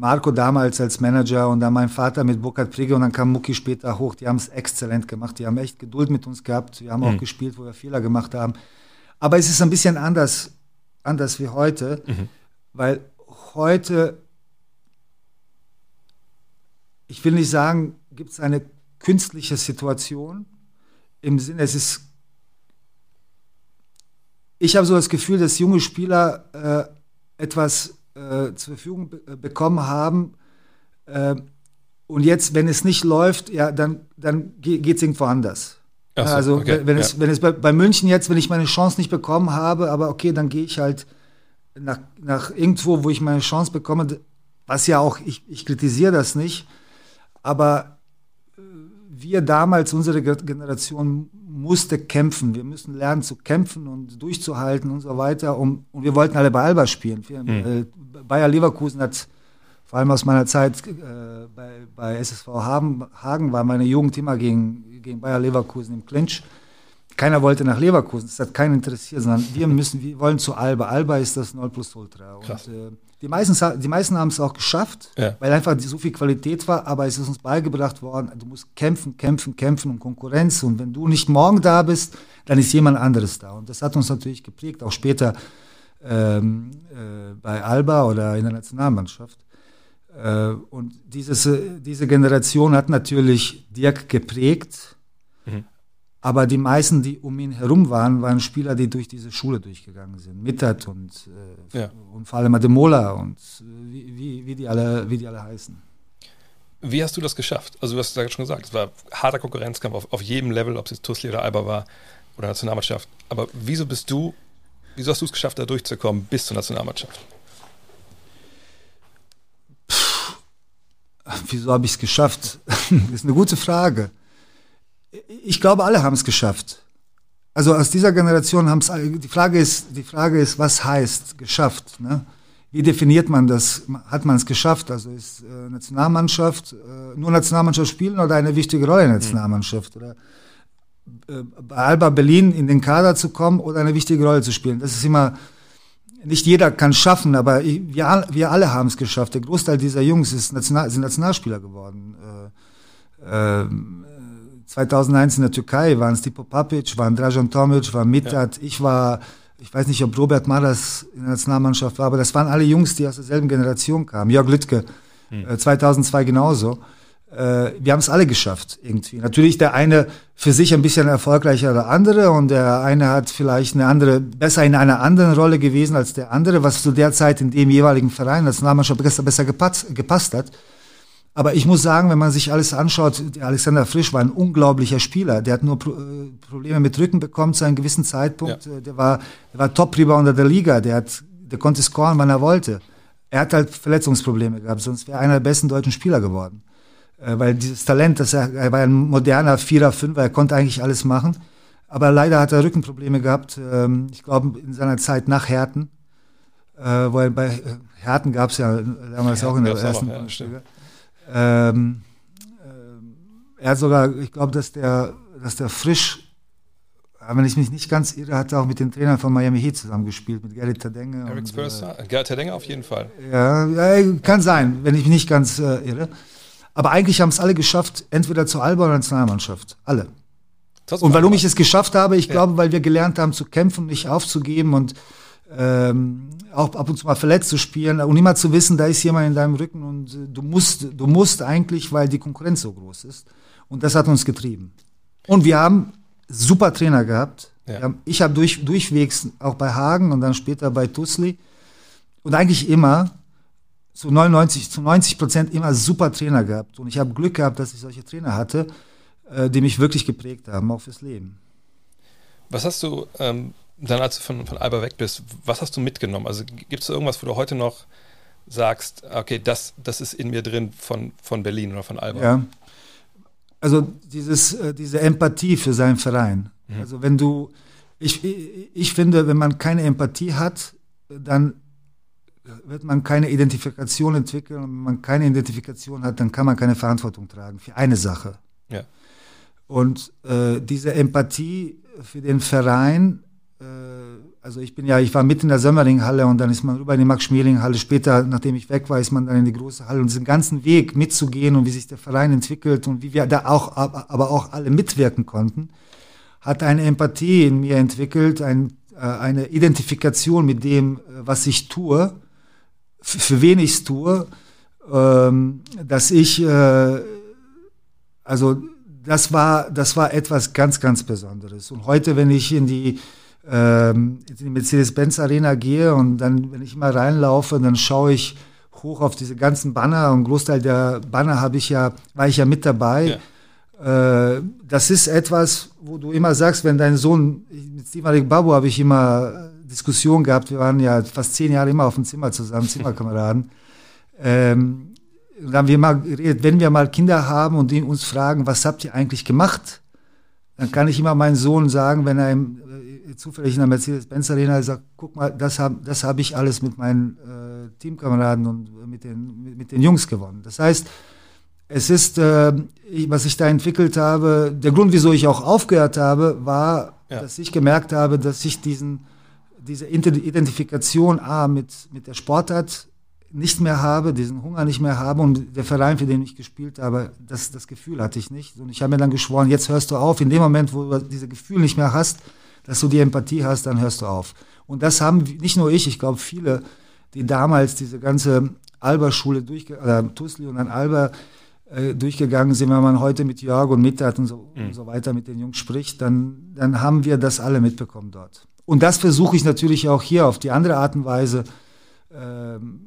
Marco damals als Manager und dann mein Vater mit Burkhard Prigge und dann kam Muki später hoch. Die haben es exzellent gemacht. Die haben echt Geduld mit uns gehabt. Wir haben mhm. auch gespielt, wo wir Fehler gemacht haben. Aber es ist ein bisschen anders anders wie heute, mhm. weil heute, ich will nicht sagen, gibt es eine künstliche Situation im Sinne, es ist, ich habe so das Gefühl, dass junge Spieler äh, etwas äh, zur Verfügung be äh, bekommen haben, äh, und jetzt, wenn es nicht läuft, ja, dann, dann geht es irgendwo anders. So, also okay, wenn, es, wenn es bei, bei, München jetzt, wenn ich meine Chance nicht bekommen habe, aber okay, dann gehe ich halt nach, nach irgendwo, wo ich meine Chance bekomme, was ja auch, ich, ich kritisiere das nicht, aber äh, wir damals, unsere Generation musste kämpfen. Wir müssen lernen zu kämpfen und durchzuhalten und so weiter. Um, und wir wollten alle bei Alba spielen. Mhm. äh, Bayer Leverkusen hat vor allem aus meiner Zeit äh, bei, bei SSV Hagen, Hagen war meine Jugend immer gegen gegen Bayer Leverkusen im Clinch. Keiner wollte nach Leverkusen, das hat keinen interessiert, sondern wir müssen, wir wollen zu Alba. Alba ist das 0 plus Ultra. Und, äh, die meisten, die meisten haben es auch geschafft, ja. weil einfach so viel Qualität war, aber es ist uns beigebracht worden, du musst kämpfen, kämpfen, kämpfen um Konkurrenz. Und wenn du nicht morgen da bist, dann ist jemand anderes da. Und das hat uns natürlich geprägt, auch später ähm, äh, bei Alba oder in der Nationalmannschaft. Äh, und dieses, äh, diese Generation hat natürlich Dirk geprägt, mhm. Aber die meisten, die um ihn herum waren, waren Spieler, die durch diese Schule durchgegangen sind. Mittert und, äh, ja. und vor allem Ademola und wie, wie, wie, die alle, wie die alle heißen. Wie hast du das geschafft? Also du hast es schon gesagt, es war harter Konkurrenzkampf auf, auf jedem Level, ob es jetzt Tusli oder Alba war oder Nationalmannschaft. Aber wieso bist du, wieso hast du es geschafft, da durchzukommen bis zur Nationalmannschaft? wieso habe ich es geschafft? *laughs* das ist eine gute Frage. Ich glaube, alle haben es geschafft. Also aus dieser Generation haben es die Frage ist, die Frage ist, was heißt geschafft? Ne? Wie definiert man das? Hat man es geschafft? Also ist äh, Nationalmannschaft äh, nur Nationalmannschaft spielen oder eine wichtige Rolle in der Nationalmannschaft? Oder äh, bei Alba Berlin in den Kader zu kommen oder eine wichtige Rolle zu spielen? Das ist immer nicht jeder kann schaffen, aber wir, wir alle haben es geschafft. Der Großteil dieser Jungs ist National, sind Nationalspieler geworden. Äh, äh, 2001 in der Türkei waren Stipo Papic, waren Drajan Tomic, war Mitat, ja. ich war, ich weiß nicht, ob Robert Maras in der Nationalmannschaft war, aber das waren alle Jungs, die aus derselben Generation kamen. Jörg Lüttke, hm. äh, 2002 genauso äh, wir haben es alle geschafft irgendwie. Natürlich der eine für sich ein bisschen erfolgreicher als der andere und der eine hat vielleicht eine andere, besser in einer anderen Rolle gewesen als der andere, was zu der Zeit in dem jeweiligen Verein, Nationalmannschaft besser, besser gepasst, gepasst hat. Aber ich muss sagen, wenn man sich alles anschaut, der Alexander Frisch war ein unglaublicher Spieler. Der hat nur Pro äh, Probleme mit Rücken bekommen zu einem gewissen Zeitpunkt. Ja. Der war, der war Top-Rebounder der Liga. Der hat, der konnte scoren, wann er wollte. Er hat halt Verletzungsprobleme gehabt, sonst wäre er einer der besten deutschen Spieler geworden. Äh, weil dieses Talent, das er, er war ein moderner Vierer, Fünfer, er konnte eigentlich alles machen. Aber leider hat er Rückenprobleme gehabt, ähm, ich glaube in seiner Zeit nach Härten, äh, weil bei äh, Härten gab es ja damals ja, auch in der ersten auch, ja, ähm, äh, Er sogar, ich glaube, dass der, dass der Frisch, wenn ich mich nicht ganz irre, hat er auch mit den Trainern von Miami Heat zusammengespielt, mit Gerrit Tadenge. Eric Spurs, äh, Gerrit Tadenge auf jeden Fall. Ja, ja, kann sein, wenn ich mich nicht ganz äh, irre. Aber eigentlich haben es alle geschafft, entweder zur Alba oder Nationalmannschaft. Alle. Und warum ich es geschafft habe, ich ja. glaube, weil wir gelernt haben zu kämpfen, nicht aufzugeben und ähm, auch ab und zu mal verletzt zu spielen und immer zu wissen, da ist jemand in deinem Rücken und äh, du musst, du musst eigentlich, weil die Konkurrenz so groß ist. Und das hat uns getrieben. Und wir haben super Trainer gehabt. Ja. Haben, ich habe durch, durchwegs auch bei Hagen und dann später bei Tusli und eigentlich immer zu 99, zu 90 Prozent immer super Trainer gehabt. Und ich habe Glück gehabt, dass ich solche Trainer hatte, äh, die mich wirklich geprägt haben, auch fürs Leben. Was hast du ähm, dann, als du von, von Alba weg bist, was hast du mitgenommen? Also gibt es irgendwas, wo du heute noch sagst, okay, das, das ist in mir drin von, von Berlin oder von Alba. Ja. Also dieses, äh, diese Empathie für seinen Verein. Mhm. Also wenn du, ich, ich finde, wenn man keine Empathie hat, dann wird man keine Identifikation entwickeln. Und wenn man keine Identifikation hat, dann kann man keine Verantwortung tragen für eine Sache. Ja. Und äh, diese Empathie für den Verein, also ich bin ja, ich war mitten in der Sömmeringhalle und dann ist man rüber in die Max-Schmeling-Halle. Später, nachdem ich weg war, ist man dann in die große Halle und diesen ganzen Weg mitzugehen und wie sich der Verein entwickelt und wie wir da auch, aber auch alle mitwirken konnten, hat eine Empathie in mir entwickelt, ein, äh, eine Identifikation mit dem, äh, was ich tue, für wen ich es tue, ähm, dass ich, äh, also das war, das war etwas ganz, ganz Besonderes. Und heute, wenn ich in die, ähm, in die Mercedes-Benz Arena gehe und dann, wenn ich mal reinlaufe, dann schaue ich hoch auf diese ganzen Banner und Großteil der Banner habe ich ja, war ich ja mit dabei. Ja. Äh, das ist etwas, wo du immer sagst, wenn dein Sohn, mit Steve Babu habe ich immer Diskussion gehabt, wir waren ja fast zehn Jahre immer auf dem Zimmer zusammen, *laughs* Zimmerkameraden. ähm, dann haben wir mal geredet, wenn wir mal Kinder haben und die uns fragen, was habt ihr eigentlich gemacht? Dann kann ich immer meinen Sohn sagen, wenn er im, äh, zufällig in der Mercedes-Benz Arena sagt, guck mal, das habe das hab ich alles mit meinen äh, Teamkameraden und mit den, mit, mit, den Jungs gewonnen. Das heißt, es ist, äh, was ich da entwickelt habe, der Grund, wieso ich auch aufgehört habe, war, ja. dass ich gemerkt habe, dass ich diesen, diese Identifikation A mit, mit der Sportart nicht mehr habe, diesen Hunger nicht mehr habe und der Verein, für den ich gespielt habe, das, das Gefühl hatte ich nicht. Und ich habe mir dann geschworen, jetzt hörst du auf. In dem Moment, wo du dieses Gefühl nicht mehr hast, dass du die Empathie hast, dann hörst du auf. Und das haben nicht nur ich, ich glaube viele, die damals diese ganze Alba-Schule durch, oder Tusli und dann Alba äh, durchgegangen sind, wenn man heute mit Jörg und Mittat und so, mhm. und so weiter mit den Jungs spricht, dann, dann haben wir das alle mitbekommen dort. Und das versuche ich natürlich auch hier auf die andere Art und Weise ähm,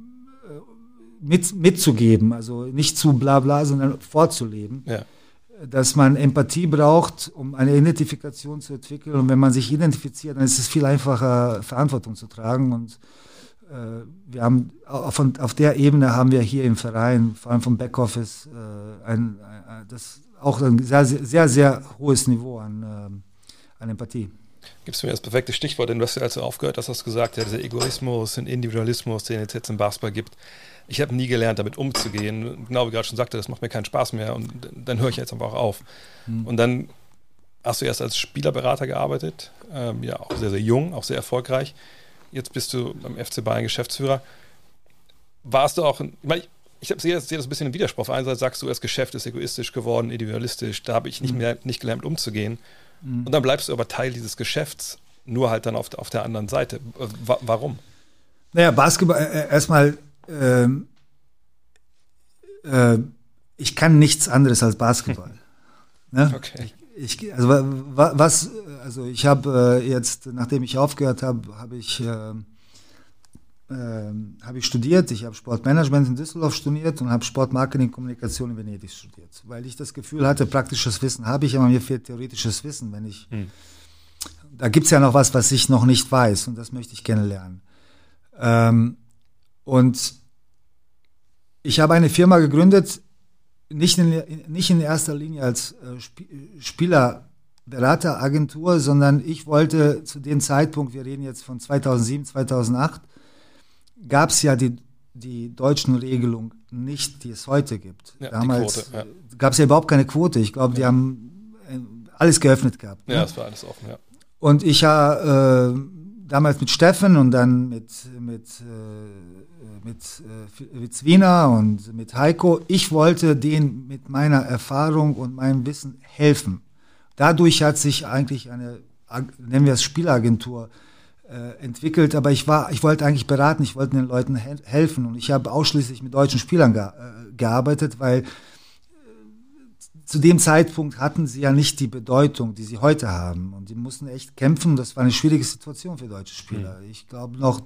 mit, mitzugeben, also nicht zu bla bla, sondern vorzuleben. Ja. Dass man Empathie braucht, um eine Identifikation zu entwickeln. Und wenn man sich identifiziert, dann ist es viel einfacher, Verantwortung zu tragen. Und äh, wir haben auf, auf der Ebene haben wir hier im Verein, vor allem vom Backoffice, äh, ein, ein, das auch ein sehr, sehr, sehr hohes Niveau an, äh, an Empathie. Gibst du mir das perfekte Stichwort, denn du hast ja, als du aufgehört hast, hast gesagt, ja, dieser Egoismus und Individualismus, den es jetzt im Basketball gibt, ich habe nie gelernt, damit umzugehen. Genau wie gerade schon sagte, das macht mir keinen Spaß mehr und dann höre ich jetzt einfach auf. Mhm. Und dann hast du erst als Spielerberater gearbeitet, ähm, ja, auch sehr, sehr jung, auch sehr erfolgreich. Jetzt bist du beim FC Bayern Geschäftsführer. Warst du auch, ich meine, ich sehe das, ein bisschen im Widerspruch. Auf einer Seite sagst du, das Geschäft ist egoistisch geworden, individualistisch, da habe ich nicht mhm. mehr nicht gelernt umzugehen. Mhm. Und dann bleibst du aber Teil dieses Geschäfts, nur halt dann auf, auf der anderen Seite. Warum? Naja, Basketball, äh, erstmal ähm, äh, ich kann nichts anderes als Basketball. *laughs* ne? Okay. Ich, also was, also ich habe äh, jetzt, nachdem ich aufgehört habe, habe ich äh, äh, habe ich studiert. Ich habe Sportmanagement in Düsseldorf studiert und habe Sportmarketing Kommunikation in Venedig studiert, weil ich das Gefühl hatte, praktisches Wissen habe ich, aber mir fehlt theoretisches Wissen, wenn ich hm. da gibt's ja noch was, was ich noch nicht weiß und das möchte ich gerne lernen. Ähm, und ich habe eine Firma gegründet, nicht in, nicht in erster Linie als äh, Spielerberateragentur, sondern ich wollte zu dem Zeitpunkt, wir reden jetzt von 2007, 2008, gab es ja die, die deutschen Regelungen nicht, die es heute gibt. Ja, Damals ja. gab es ja überhaupt keine Quote. Ich glaube, die ja. haben äh, alles geöffnet gehabt. Ja, ne? es war alles offen, ja. Und ich habe äh, damals mit Steffen und dann mit, mit, äh, mit, äh, mit Zwina und mit Heiko. Ich wollte denen mit meiner Erfahrung und meinem Wissen helfen. Dadurch hat sich eigentlich eine, nennen wir es Spielagentur, äh, entwickelt, aber ich war, ich wollte eigentlich beraten, ich wollte den Leuten he helfen und ich habe ausschließlich mit deutschen Spielern ge äh, gearbeitet, weil zu dem Zeitpunkt hatten sie ja nicht die Bedeutung, die sie heute haben. Und sie mussten echt kämpfen. Das war eine schwierige Situation für deutsche Spieler. Mhm. Ich glaube noch,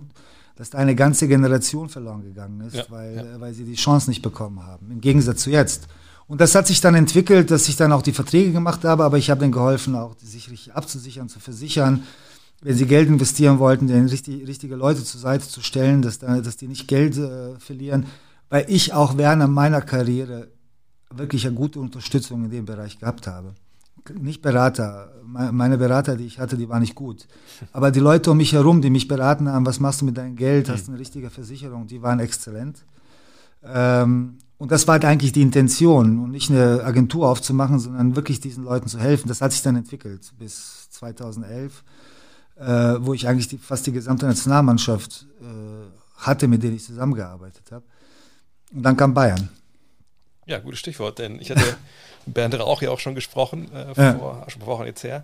dass da eine ganze Generation verloren gegangen ist, ja, weil, ja. weil sie die Chance nicht bekommen haben. Im Gegensatz zu jetzt. Und das hat sich dann entwickelt, dass ich dann auch die Verträge gemacht habe, aber ich habe denen geholfen, auch sich richtig abzusichern, zu versichern. wenn sie Geld investieren wollten, denen richtig, richtige Leute zur Seite zu stellen, dass, da, dass die nicht Geld äh, verlieren. Weil ich auch während meiner Karriere wirklich eine gute Unterstützung in dem Bereich gehabt habe. Nicht Berater. Meine Berater, die ich hatte, die waren nicht gut. Aber die Leute um mich herum, die mich beraten haben, was machst du mit deinem Geld, hast du eine richtige Versicherung, die waren exzellent. Ähm, und das war eigentlich die Intention nicht eine Agentur aufzumachen, sondern wirklich diesen Leuten zu helfen. Das hat sich dann entwickelt bis 2011 äh, wo ich eigentlich fast die gesamte Nationalmannschaft äh, hatte, mit denen ich zusammengearbeitet habe. Und dann kam Bayern. Ja, gutes Stichwort, denn ich hatte *laughs* Bernd Rauch ja auch schon gesprochen, äh, vor, ja. schon vor Wochen jetzt her,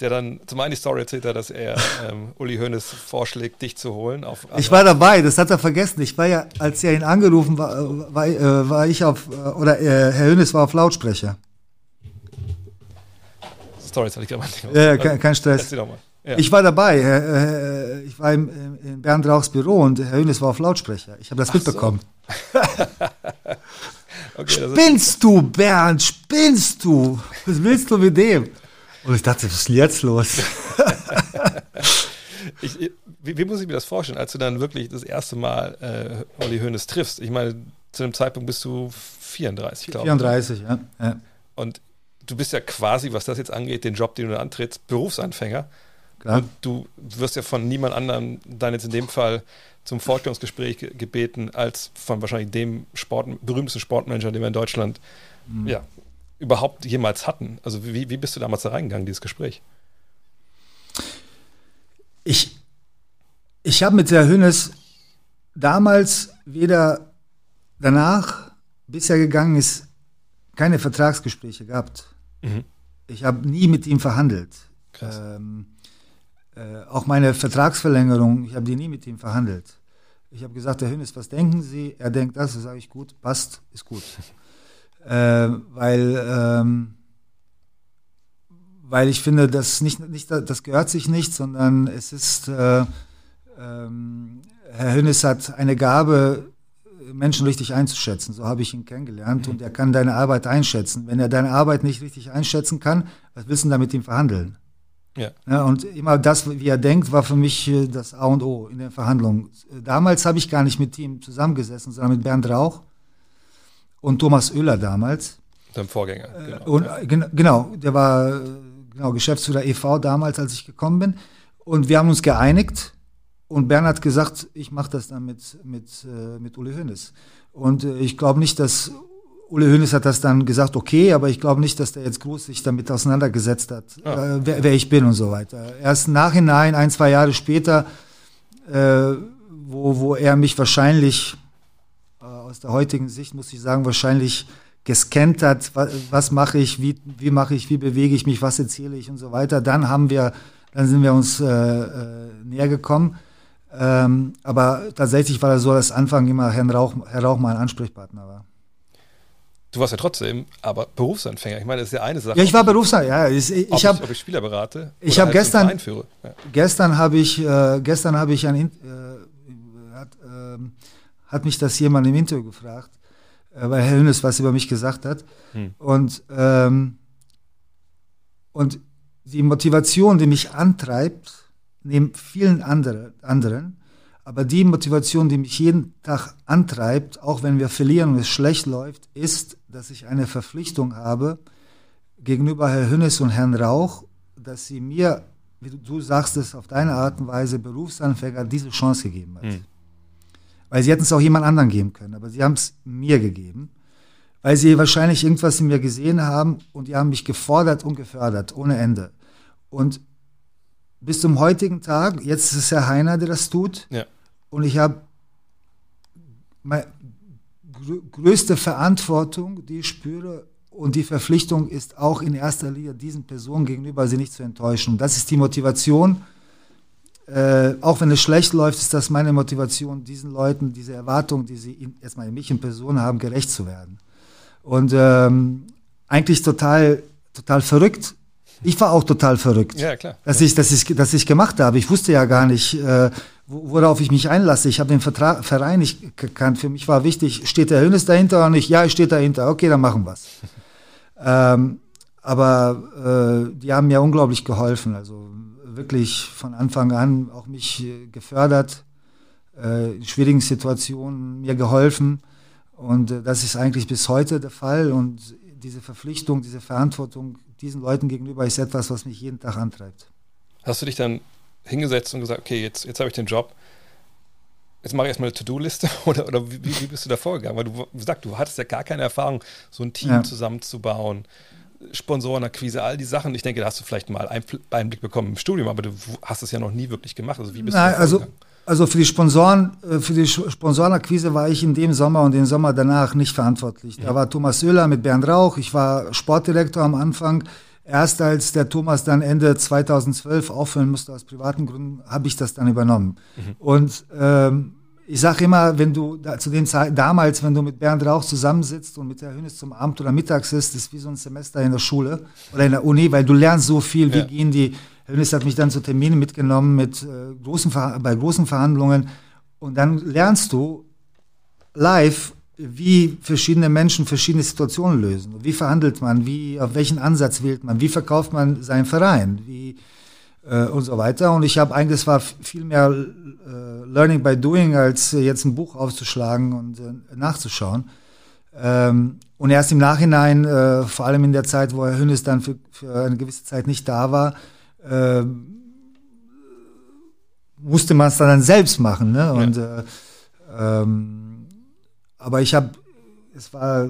der dann zum einen die Story erzählt hat, dass er ähm, *laughs* Uli Hoeneß vorschlägt, dich zu holen. Auf, ich war dabei, das hat er vergessen. Ich war ja, als er ihn angerufen war, äh, war, äh, war ich auf, äh, oder äh, Herr Hoeneß war auf Lautsprecher. Story, jetzt hatte ich gerade mal. Ja, kein, kein Stress. Ja. Ich war dabei. Äh, ich war im, in Bernd Rauchs Büro und Herr Hönes war auf Lautsprecher. Ich habe das Ach mitbekommen. So. *laughs* okay, spinnst du, Bernd? Spinnst du? Was willst du mit dem? Und ich dachte, was ist jetzt los? *laughs* ich, wie, wie, muss ich mir das vorstellen, als du dann wirklich das erste Mal äh, Olli Hoeneß triffst? Ich meine, zu dem Zeitpunkt bist du 34, glaube ich. 34, ja. ja. Und du bist ja quasi, was das jetzt angeht, den Job, den du antrittst, Berufsanfänger. Klar. Und du wirst ja von niemand anderem dann jetzt in dem Fall zum Vorstellungsgespräch ge gebeten, als von wahrscheinlich dem Sport, berühmtesten Sportmanager, den wir in Deutschland mhm. ja, überhaupt jemals hatten. Also wie, wie bist du damals da reingegangen, dieses Gespräch? Ich, ich habe mit der Hönes damals weder danach, bis er gegangen ist, keine Vertragsgespräche gehabt. Mhm. Ich habe nie mit ihm verhandelt. Ähm, äh, auch meine Vertragsverlängerung, ich habe die nie mit ihm verhandelt. Ich habe gesagt, Herr Hönes, was denken Sie? Er denkt das, das sage ich gut, passt, ist gut. *laughs* äh, weil, ähm, weil ich finde, das, nicht, nicht, das gehört sich nicht, sondern es ist, äh, ähm, Herr Hönes hat eine Gabe, Menschen richtig einzuschätzen. So habe ich ihn kennengelernt mhm. und er kann deine Arbeit einschätzen. Wenn er deine Arbeit nicht richtig einschätzen kann, was willst du da mit ihm verhandeln? Ja. ja. Und immer das, wie er denkt, war für mich äh, das A und O in den Verhandlungen. Damals habe ich gar nicht mit ihm zusammengesessen, sondern mit Bernd Rauch und Thomas Oehler damals. Deinem Vorgänger, äh, genau. Und, äh, genau, der war genau, Geschäftsführer e.V. damals, als ich gekommen bin. Und wir haben uns geeinigt und Bernd hat gesagt, ich mache das dann mit, mit, mit Uli Hoeneß. Und ich glaube nicht, dass Ule Hoeneß hat das dann gesagt, okay, aber ich glaube nicht, dass der jetzt groß sich damit auseinandergesetzt hat, ja. äh, wer, wer, ich bin und so weiter. Erst nachhinein, ein, zwei Jahre später, äh, wo, wo er mich wahrscheinlich, äh, aus der heutigen Sicht muss ich sagen, wahrscheinlich gescannt hat, was, was mache ich, wie, wie mache ich, wie bewege ich mich, was erzähle ich und so weiter. Dann haben wir, dann sind wir uns äh, äh, näher gekommen. Ähm, aber tatsächlich war das so, dass Anfang immer Herr Rauch, Herr Rauch mein Ansprechpartner war. Du warst ja trotzdem, aber Berufsanfänger. Ich meine, das ist ja eine Sache. Ja, ich war Berufsanfänger. Ja, ich, ich, ob, hab, ob ich Spieler berate. Ich habe halt gestern, ja. gestern habe ich, äh, gestern habe ich ein, äh, hat, äh, hat mich das jemand im Interview gefragt, äh, weil Herr Hönes was über mich gesagt hat. Hm. Und ähm, und die Motivation, die mich antreibt, neben vielen andere, anderen, aber die Motivation, die mich jeden Tag antreibt, auch wenn wir verlieren und es schlecht läuft, ist, dass ich eine Verpflichtung habe gegenüber Herrn Hünnes und Herrn Rauch, dass sie mir, wie du sagst es auf deine Art und Weise, Berufsanfänger diese Chance gegeben hat. Mhm. Weil sie hätten es auch jemand anderen geben können, aber sie haben es mir gegeben, weil sie wahrscheinlich irgendwas in mir gesehen haben und die haben mich gefordert und gefördert, ohne Ende. Und bis zum heutigen Tag, jetzt ist es Herr Heiner, der das tut, ja und ich habe meine größte Verantwortung, die ich spüre, und die Verpflichtung ist auch in erster Linie diesen Personen gegenüber, sie nicht zu enttäuschen. Das ist die Motivation. Äh, auch wenn es schlecht läuft, ist das meine Motivation, diesen Leuten diese Erwartung, die sie in, erstmal in mich in Person haben, gerecht zu werden. Und ähm, eigentlich total, total verrückt, ich war auch total verrückt, ja, klar. Dass, ich, dass, ich, dass ich gemacht habe. Ich wusste ja gar nicht, äh, worauf ich mich einlasse. Ich habe den Vertrag, Verein nicht gekannt. Für mich war wichtig, steht der Hönes dahinter und ich, ja, ich stehe dahinter. Okay, dann machen wir's. *laughs* ähm, aber äh, die haben mir unglaublich geholfen. Also wirklich von Anfang an auch mich äh, gefördert, äh, in schwierigen Situationen mir geholfen. Und äh, das ist eigentlich bis heute der Fall. Und diese Verpflichtung, diese Verantwortung diesen Leuten gegenüber ist etwas, was mich jeden Tag antreibt. Hast du dich dann hingesetzt und gesagt, okay, jetzt, jetzt habe ich den Job, jetzt mache ich erstmal eine To-Do-Liste *laughs* oder, oder wie, wie, bist du da vorgegangen? Weil du gesagt, du hattest ja gar keine Erfahrung, so ein Team ja. zusammenzubauen, Sponsorenakquise, all die Sachen. Ich denke, da hast du vielleicht mal einen Einblick bekommen im Studium, aber du hast es ja noch nie wirklich gemacht. Also wie bist Nein, du also, also für die Sponsoren, äh, für die Sponsorenakquise war ich in dem Sommer und den Sommer danach nicht verantwortlich. Da war Thomas Söhler mit Bernd Rauch, ich war Sportdirektor am Anfang. Erst als der Thomas dann Ende 2012 aufhören musste aus privaten Gründen, habe ich das dann übernommen. Mhm. Und ähm, ich sage immer, wenn du da, zu dem Zeit, damals, wenn du mit Bernd Rauch zusammensitzt und mit der Hönes zum Abend oder mittags ist, ist wie so ein Semester in der Schule oder in der Uni, weil du lernst so viel, wie ja. gehen die. Hönes hat mich dann zu Terminen mitgenommen mit äh, großen bei großen Verhandlungen und dann lernst du live, wie verschiedene Menschen verschiedene Situationen lösen. Wie verhandelt man? Wie auf welchen Ansatz wählt man? Wie verkauft man seinen Verein? Wie äh, und so weiter. Und ich habe eigentlich, es war viel mehr äh, Learning by Doing, als äh, jetzt ein Buch aufzuschlagen und äh, nachzuschauen. Ähm, und erst im Nachhinein, äh, vor allem in der Zeit, wo Herr Hünnes dann für, für eine gewisse Zeit nicht da war, äh, musste man es dann selbst machen. Ne? Und, ja. ähm, aber ich habe, es war,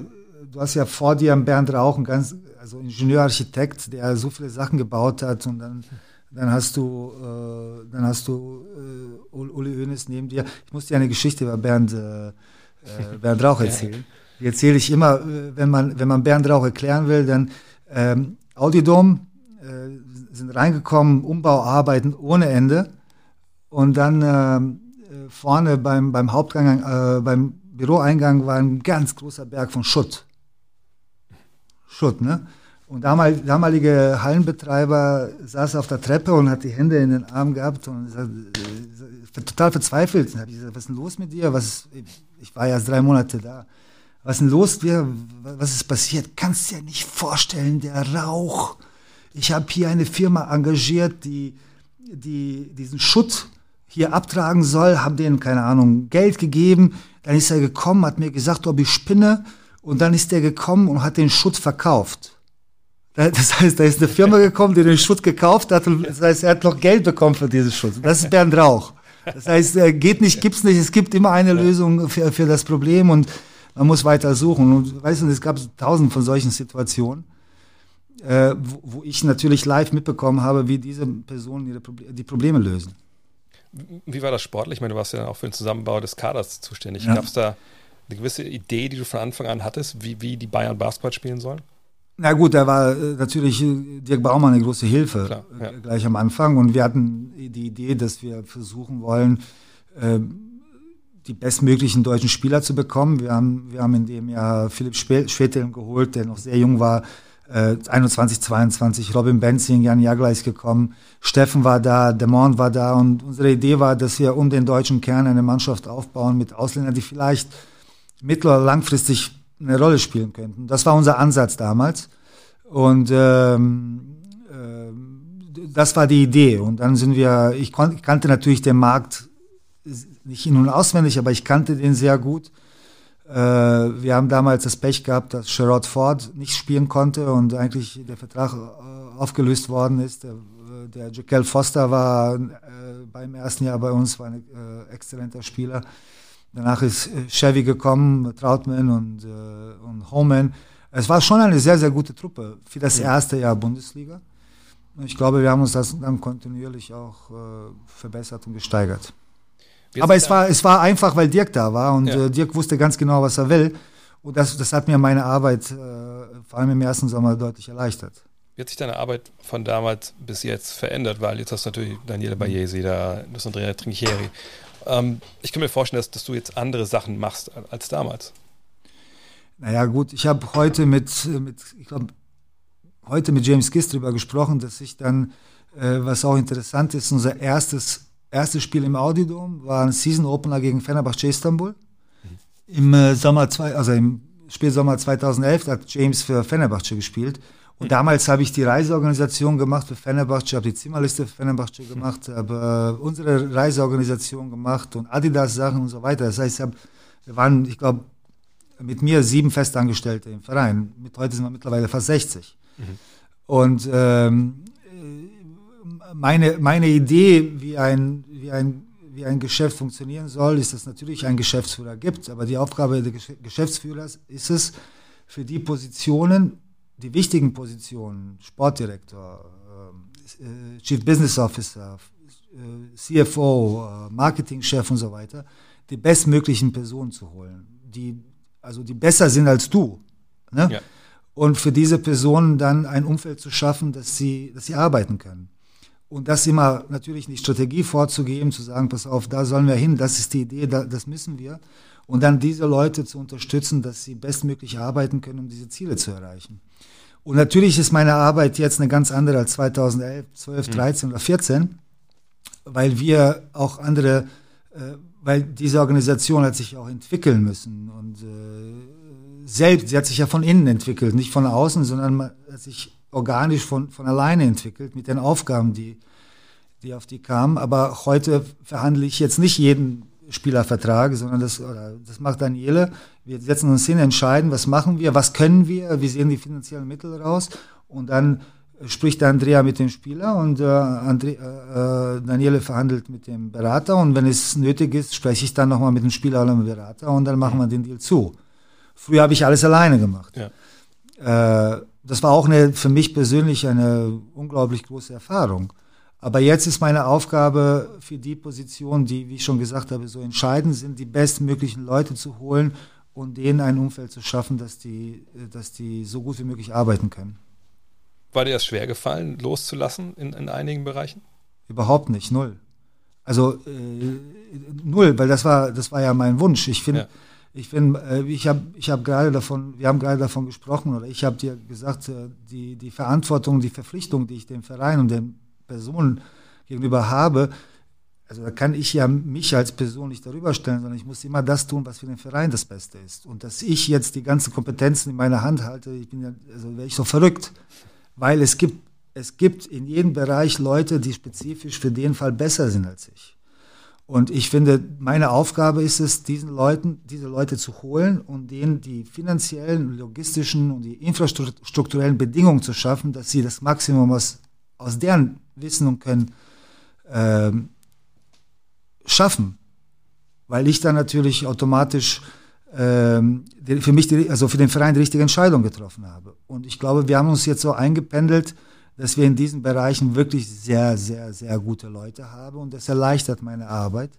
du hast ja vor dir Bernd Rauch, ein ganz, also Ingenieurarchitekt, der so viele Sachen gebaut hat und dann dann hast du, äh, dann hast du äh, Uli Hoeneß neben dir. Ich muss dir eine Geschichte über Bernd, äh, äh Bernd Rauch *laughs* erzählen. Die erzähle ich immer, äh, wenn man, wenn man Bernd Rauch erklären will, dann ähm, Audidom äh, sind reingekommen, Umbauarbeiten ohne Ende. Und dann äh, vorne beim, beim Hauptgang, äh, beim Büroeingang war ein ganz großer Berg von Schutt. Schutt, ne? Und damal, damalige Hallenbetreiber saß auf der Treppe und hat die Hände in den Arm gehabt und sagt, äh, total verzweifelt. Und habe ich gesagt, was ist denn los mit dir? Was, ich war ja drei Monate da. Was ist denn los? Dir? Was ist passiert? Kannst du dir nicht vorstellen, der Rauch. Ich habe hier eine Firma engagiert, die, die diesen Schutt hier abtragen soll, haben denen, keine Ahnung, Geld gegeben. Dann ist er gekommen, hat mir gesagt, ob ich spinne. Und dann ist er gekommen und hat den Schutt verkauft. Das heißt, da ist eine Firma *laughs* gekommen, die den Schutt gekauft hat und das heißt, er hat noch Geld bekommen für diesen Schutt. Das ist Bernd Rauch. Das heißt, geht nicht, gibt's nicht. Es gibt immer eine Lösung für, für das Problem und man muss weiter suchen. Und weißt du, es gab tausend von solchen Situationen, äh, wo, wo, ich natürlich live mitbekommen habe, wie diese Personen ihre Proble die Probleme lösen. Wie war das sportlich? Ich meine, du warst ja auch für den Zusammenbau des Kaders zuständig. Ja. Gab es da eine gewisse Idee, die du von Anfang an hattest, wie, wie die Bayern Basketball spielen sollen? Na gut, da war äh, natürlich äh, Dirk Baumann eine große Hilfe Klar, äh, ja. gleich am Anfang. Und wir hatten die Idee, dass wir versuchen wollen, die bestmöglichen deutschen Spieler zu bekommen. Wir haben, wir haben in dem Jahr Philipp Schweteln geholt, der noch sehr jung war. 21, 22, Robin Benzing, Jan Jagler ist gekommen, Steffen war da, Demont war da und unsere Idee war, dass wir um den deutschen Kern eine Mannschaft aufbauen mit Ausländern, die vielleicht mittel- oder langfristig eine Rolle spielen könnten. Das war unser Ansatz damals. Und ähm, äh, das war die Idee. Und dann sind wir, ich, ich kannte natürlich den Markt nicht in- und auswendig, aber ich kannte den sehr gut. Äh, wir haben damals das Pech gehabt, dass Sherrod Ford nicht spielen konnte und eigentlich der Vertrag äh, aufgelöst worden ist. Der, der Jaquel Foster war äh, beim ersten Jahr bei uns, war ein äh, exzellenter Spieler. Danach ist äh, Chevy gekommen, Trautmann und, äh, und Homan. Es war schon eine sehr, sehr gute Truppe für das erste Jahr Bundesliga. Ich glaube, wir haben uns das dann kontinuierlich auch äh, verbessert und gesteigert. Wir Aber es war, es war einfach, weil Dirk da war und ja. äh, Dirk wusste ganz genau, was er will. Und das, das hat mir meine Arbeit äh, vor allem im ersten Sommer deutlich erleichtert. Wie hat sich deine Arbeit von damals bis jetzt verändert? Weil jetzt hast du natürlich Daniele Bayesi da, du hast Andrea Trinchieri. Ähm, ich kann mir vorstellen, dass, dass, du jetzt andere Sachen machst als damals. Naja, gut, ich habe heute mit, mit ich glaube, heute mit James Giss darüber gesprochen, dass ich dann, äh, was auch interessant ist, unser erstes, erstes Spiel im Audidom war ein Season Opener gegen Fenerbahce Istanbul. Mhm. Im äh, Sommer, zwei, also im Spielsommer 2011 hat James für Fenerbahce gespielt. Und damals habe ich die Reiseorganisation gemacht für Fenerbahce, habe die Zimmerliste für Fenerbahce gemacht, habe äh, unsere Reiseorganisation gemacht und Adidas-Sachen und so weiter. Das heißt, hab, wir waren, ich glaube, mit mir sieben Festangestellte im Verein. Mit heute sind wir mittlerweile fast 60. Mhm. Und ähm, meine, meine Idee, wie ein, wie, ein, wie ein Geschäft funktionieren soll, ist, dass es natürlich einen Geschäftsführer gibt. Aber die Aufgabe des Geschäftsführers ist es, für die Positionen, die wichtigen Positionen, Sportdirektor, äh, Chief Business Officer, äh, CFO, äh, Marketingchef und so weiter, die bestmöglichen Personen zu holen, die also die besser sind als du. Ne? Ja. Und für diese Personen dann ein Umfeld zu schaffen, dass sie, dass sie arbeiten können. Und das immer natürlich die Strategie vorzugeben, zu sagen, pass auf, da sollen wir hin, das ist die Idee, da, das müssen wir. Und dann diese Leute zu unterstützen, dass sie bestmöglich arbeiten können, um diese Ziele zu erreichen. Und natürlich ist meine Arbeit jetzt eine ganz andere als 2011, 12, 13 mhm. oder 14, weil wir auch andere, äh, weil diese Organisation hat sich auch entwickeln müssen und äh, selbst, sie hat sich ja von innen entwickelt, nicht von außen, sondern man hat sich organisch von, von alleine entwickelt mit den Aufgaben, die, die auf die kamen. Aber heute verhandle ich jetzt nicht jeden Spielervertrag, sondern das, das macht Daniele. Wir setzen uns hin, entscheiden, was machen wir, was können wir, wie sehen die finanziellen Mittel raus und dann spricht Andrea mit dem Spieler und äh, Andre, äh, Daniele verhandelt mit dem Berater und wenn es nötig ist, spreche ich dann nochmal mit dem Spieler oder dem Berater und dann machen wir den Deal zu. Früher habe ich alles alleine gemacht. Ja. Äh, das war auch eine, für mich persönlich eine unglaublich große Erfahrung. Aber jetzt ist meine Aufgabe für die Position, die, wie ich schon gesagt habe, so entscheidend sind, die bestmöglichen Leute zu holen und denen ein Umfeld zu schaffen, dass die, dass die so gut wie möglich arbeiten können. War dir das schwer gefallen, loszulassen in, in einigen Bereichen? Überhaupt nicht, null. Also äh, null, weil das war, das war ja mein Wunsch. Ich finde, ja. Ich finde, äh, ich habe, ich habe gerade davon, wir haben gerade davon gesprochen oder ich habe dir gesagt, äh, die die Verantwortung, die Verpflichtung, die ich dem Verein und den Person gegenüber habe, also da kann ich ja mich als Person nicht darüber stellen, sondern ich muss immer das tun, was für den Verein das Beste ist. Und dass ich jetzt die ganzen Kompetenzen in meiner Hand halte, ich bin ja, also wäre ich so verrückt, weil es gibt, es gibt in jedem Bereich Leute, die spezifisch für den Fall besser sind als ich. Und ich finde, meine Aufgabe ist es, diesen Leuten, diese Leute zu holen und denen die finanziellen, logistischen und die infrastrukturellen Bedingungen zu schaffen, dass sie das Maximum aus, aus deren wissen und können, ähm, schaffen. Weil ich dann natürlich automatisch ähm, für mich, die, also für den Verein die richtige Entscheidung getroffen habe. Und ich glaube, wir haben uns jetzt so eingependelt, dass wir in diesen Bereichen wirklich sehr, sehr, sehr gute Leute haben und das erleichtert meine Arbeit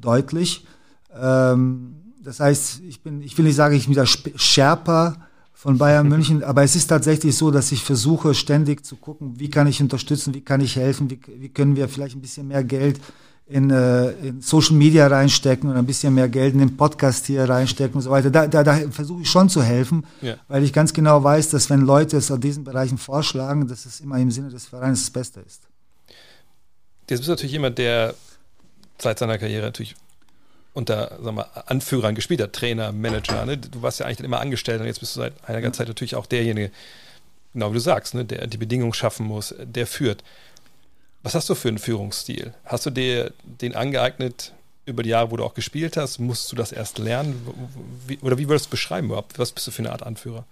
deutlich. Ähm, das heißt, ich bin, ich will nicht sagen, ich bin der Sherpa von Bayern München. *laughs* Aber es ist tatsächlich so, dass ich versuche, ständig zu gucken, wie kann ich unterstützen, wie kann ich helfen, wie, wie können wir vielleicht ein bisschen mehr Geld in, äh, in Social Media reinstecken und ein bisschen mehr Geld in den Podcast hier reinstecken und so weiter. Da, da, da versuche ich schon zu helfen, ja. weil ich ganz genau weiß, dass wenn Leute es an diesen Bereichen vorschlagen, dass es immer im Sinne des Vereins das Beste ist. Jetzt bist du natürlich jemand, der seit seiner Karriere natürlich unter sagen wir, Anführern gespielt hat, Trainer, Manager. Ne? Du warst ja eigentlich immer angestellt und jetzt bist du seit einiger Zeit natürlich auch derjenige, genau wie du sagst, ne? der die Bedingungen schaffen muss, der führt. Was hast du für einen Führungsstil? Hast du dir den angeeignet über die Jahre, wo du auch gespielt hast? Musst du das erst lernen? Wie, oder wie würdest du es beschreiben überhaupt? Was bist du für eine Art Anführer?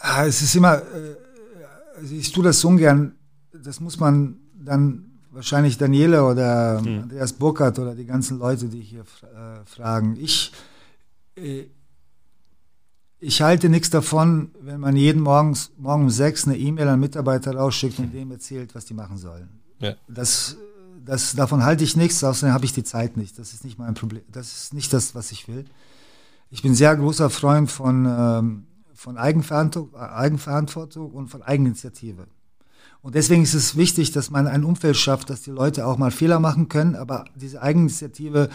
Ah, es ist immer, äh, also ich tue das so ungern. Das muss man dann wahrscheinlich Daniele oder hm. Andreas Burkhardt oder die ganzen Leute, die hier äh, fragen. Ich, äh, ich halte nichts davon, wenn man jeden Morgen, morgen um sechs eine E-Mail an Mitarbeiter rausschickt und dem erzählt, was die machen sollen. Ja. Das, das, davon halte ich nichts, außerdem habe ich die Zeit nicht. Das ist nicht mein Problem. Das ist nicht das, was ich will. Ich bin sehr großer Freund von, ähm, von Eigenverantwortung, Eigenverantwortung und von Eigeninitiative. Und deswegen ist es wichtig, dass man ein Umfeld schafft, dass die Leute auch mal Fehler machen können, aber diese Eigeninitiative,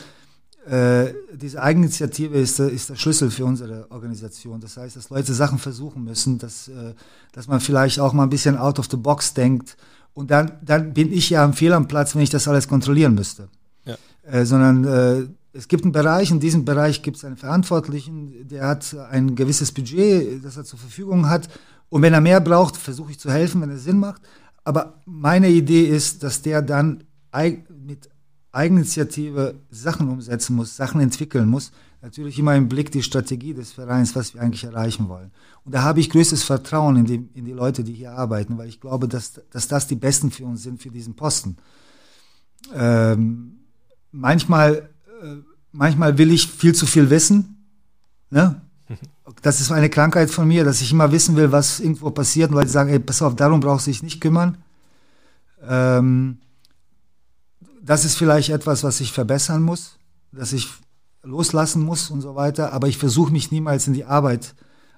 äh, diese Eigeninitiative ist, ist der Schlüssel für unsere Organisation. Das heißt, dass Leute Sachen versuchen müssen, dass, äh, dass man vielleicht auch mal ein bisschen out of the box denkt. Und dann, dann bin ich ja am Fehl am Platz, wenn ich das alles kontrollieren müsste. Ja. Äh, sondern äh, es gibt einen Bereich, in diesem Bereich gibt es einen Verantwortlichen, der hat ein gewisses Budget, das er zur Verfügung hat Und wenn er mehr braucht, versuche ich zu helfen, wenn es Sinn macht. Aber meine Idee ist, dass der dann mit Eigeninitiative Sachen umsetzen muss, Sachen entwickeln muss. Natürlich immer im Blick die Strategie des Vereins, was wir eigentlich erreichen wollen. Und da habe ich größtes Vertrauen in die, in die Leute, die hier arbeiten, weil ich glaube, dass, dass das die Besten für uns sind, für diesen Posten. Ähm, manchmal, äh, manchmal will ich viel zu viel wissen. Ne? Das ist eine Krankheit von mir, dass ich immer wissen will, was irgendwo passiert, und Leute sagen, ey, pass auf, darum brauchst du dich nicht kümmern. Ähm, das ist vielleicht etwas, was ich verbessern muss, dass ich loslassen muss und so weiter. Aber ich versuche mich niemals in die Arbeit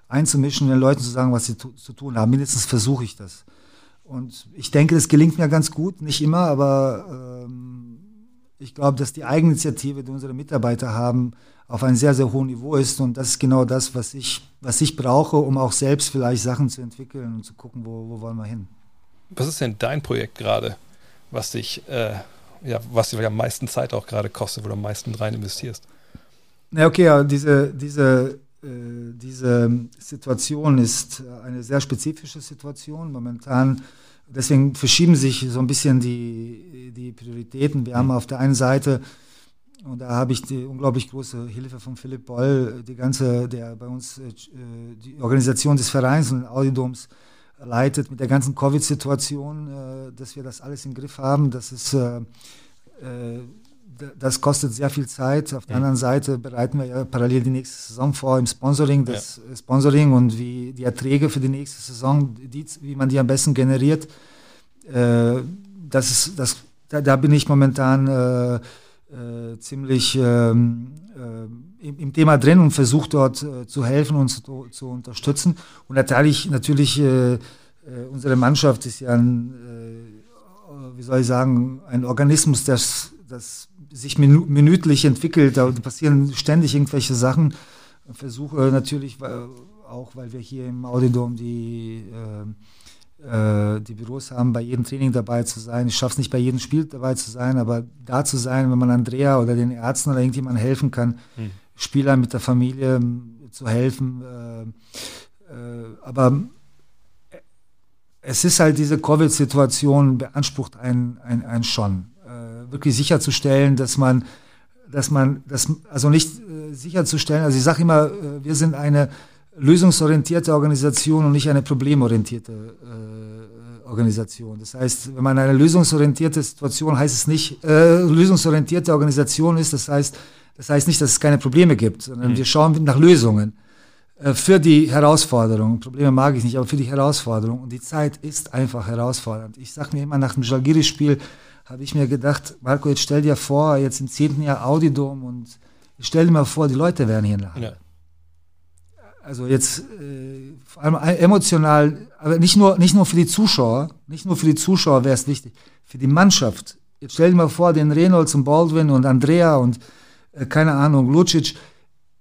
einzumischen und den Leuten zu sagen, was sie zu tun haben. Mindestens versuche ich das. Und ich denke, das gelingt mir ganz gut, nicht immer, aber ähm, ich glaube, dass die Eigeninitiative, die unsere Mitarbeiter haben, auf einem sehr, sehr hohen Niveau ist. Und das ist genau das, was ich, was ich brauche, um auch selbst vielleicht Sachen zu entwickeln und zu gucken, wo, wo wollen wir hin. Was ist denn dein Projekt gerade, was dich, äh, ja, was dir am meisten Zeit auch gerade kostet, wo du am meisten rein investierst? Na okay, ja, diese, diese, äh, diese Situation ist eine sehr spezifische Situation. Momentan deswegen verschieben sich so ein bisschen die, die Prioritäten. Wir haben auf der einen Seite, und da habe ich die unglaublich große Hilfe von Philipp Boll, die ganze, der bei uns äh, die Organisation des Vereins und Audidoms leitet, mit der ganzen Covid-Situation, äh, dass wir das alles im Griff haben. Das ist äh, das kostet sehr viel Zeit. Auf der anderen Seite bereiten wir ja parallel die nächste Saison vor im Sponsoring, das ja. Sponsoring und wie die Erträge für die nächste Saison, die, wie man die am besten generiert. Äh, das ist, das, da, da, bin ich momentan äh, äh, ziemlich ähm, äh, im, im, Thema drin und versuche dort äh, zu helfen und zu, zu, unterstützen. Und natürlich, natürlich äh, unsere Mannschaft ist ja ein, wie soll ich sagen, ein Organismus, das, das sich minütlich entwickelt. Da passieren ständig irgendwelche Sachen. Ich versuche natürlich auch, weil wir hier im Audidom die, äh, äh, die Büros haben, bei jedem Training dabei zu sein. Ich schaffe es nicht bei jedem Spiel dabei zu sein, aber da zu sein, wenn man Andrea oder den Ärzten oder irgendjemandem helfen kann, hm. Spielern mit der Familie äh, zu helfen. Äh, äh, aber es ist halt diese Covid-Situation beansprucht einen, einen, einen schon wirklich sicherzustellen, dass man, dass man, das, also nicht äh, sicherzustellen, also ich sage immer, äh, wir sind eine lösungsorientierte Organisation und nicht eine problemorientierte äh, Organisation. Das heißt, wenn man eine lösungsorientierte Situation heißt es nicht, äh, lösungsorientierte Organisation ist, das heißt, das heißt nicht, dass es keine Probleme gibt, sondern mhm. wir schauen nach Lösungen äh, für die Herausforderung. Probleme mag ich nicht, aber für die Herausforderung. Und die Zeit ist einfach herausfordernd. Ich sage mir immer nach dem Jalgiris-Spiel, habe ich mir gedacht, Marco, jetzt stell dir vor, jetzt im zehnten Jahr Audidom und stell dir mal vor, die Leute wären hier in der Halle. Ja. Also jetzt äh, vor allem emotional, aber nicht nur, nicht nur für die Zuschauer, nicht nur für die Zuschauer wäre es wichtig, für die Mannschaft. Jetzt stell dir mal vor, den Reynolds und Baldwin und Andrea und äh, keine Ahnung, Lucic,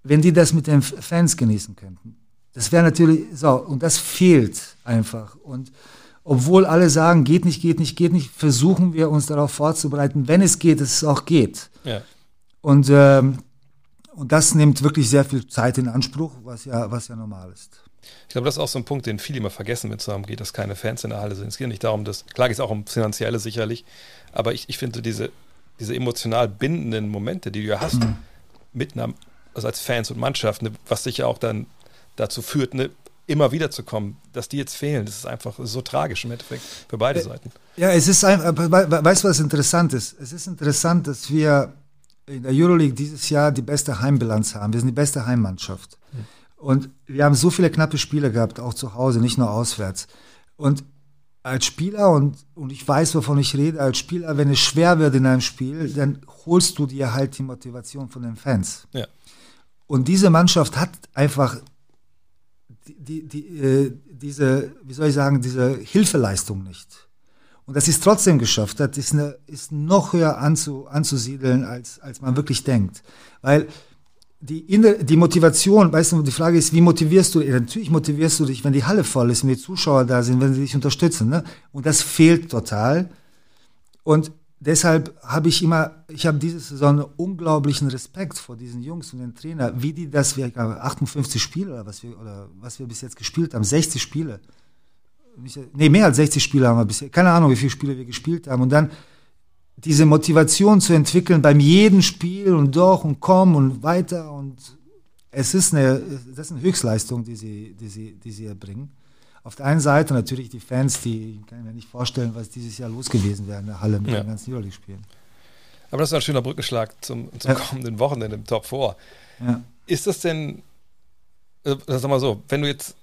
wenn die das mit den Fans genießen könnten. Das wäre natürlich so, und das fehlt einfach. Und obwohl alle sagen, geht nicht, geht nicht, geht nicht, versuchen wir uns darauf vorzubereiten, wenn es geht, dass es auch geht. Ja. Und, ähm, und das nimmt wirklich sehr viel Zeit in Anspruch, was ja, was ja normal ist. Ich glaube, das ist auch so ein Punkt, den viele immer vergessen, wenn es darum geht, dass keine Fans in der Halle sind. Es geht nicht darum, dass, klar geht es auch um Finanzielle sicherlich, aber ich, ich finde diese, diese emotional bindenden Momente, die du ja hast, mhm. mit einer, also als Fans und Mannschaft, ne, was sich ja auch dann dazu führt, eine immer wieder zu kommen, dass die jetzt fehlen, das ist einfach so tragisch im Endeffekt für beide Seiten. Ja, es ist einfach, weißt du, was interessant ist? Es ist interessant, dass wir in der Euroleague dieses Jahr die beste Heimbilanz haben. Wir sind die beste Heimmannschaft. Hm. Und wir haben so viele knappe Spiele gehabt, auch zu Hause, nicht nur auswärts. Und als Spieler, und, und ich weiß, wovon ich rede, als Spieler, wenn es schwer wird in einem Spiel, dann holst du dir halt die Motivation von den Fans. Ja. Und diese Mannschaft hat einfach die, die, äh, diese, wie soll ich sagen, diese Hilfeleistung nicht. Und dass sie es trotzdem geschafft hat, ist, eine, ist noch höher anzu, anzusiedeln, als, als man wirklich denkt. Weil die, die Motivation, weißt du, die Frage ist, wie motivierst du dich? Natürlich motivierst du dich, wenn die Halle voll ist, wenn die Zuschauer da sind, wenn sie dich unterstützen. Ne? Und das fehlt total. Und deshalb habe ich immer, ich habe diese Saison unglaublichen Respekt vor diesen Jungs und den Trainer, wie die das, wir 58 Spiele oder was wir, oder was wir bis jetzt gespielt haben, 60 Spiele. Nee, mehr als 60 Spiele haben wir bisher. Keine Ahnung, wie viele Spiele wir gespielt haben. Und dann diese Motivation zu entwickeln beim jedem Spiel und doch und komm und weiter und es ist eine, das ist eine Höchstleistung, die sie, die sie, die sie erbringen. Auf der einen Seite natürlich die Fans, die kann ich mir nicht vorstellen, was dieses Jahr los gewesen wäre in der Halle mit ja. den ganzen Euroleague-Spielen. Aber das ist ein schöner Brückenschlag zum, zum ja. kommenden Wochenende im Top 4. Ja. Ist das denn, also, sag mal so, wenn du jetzt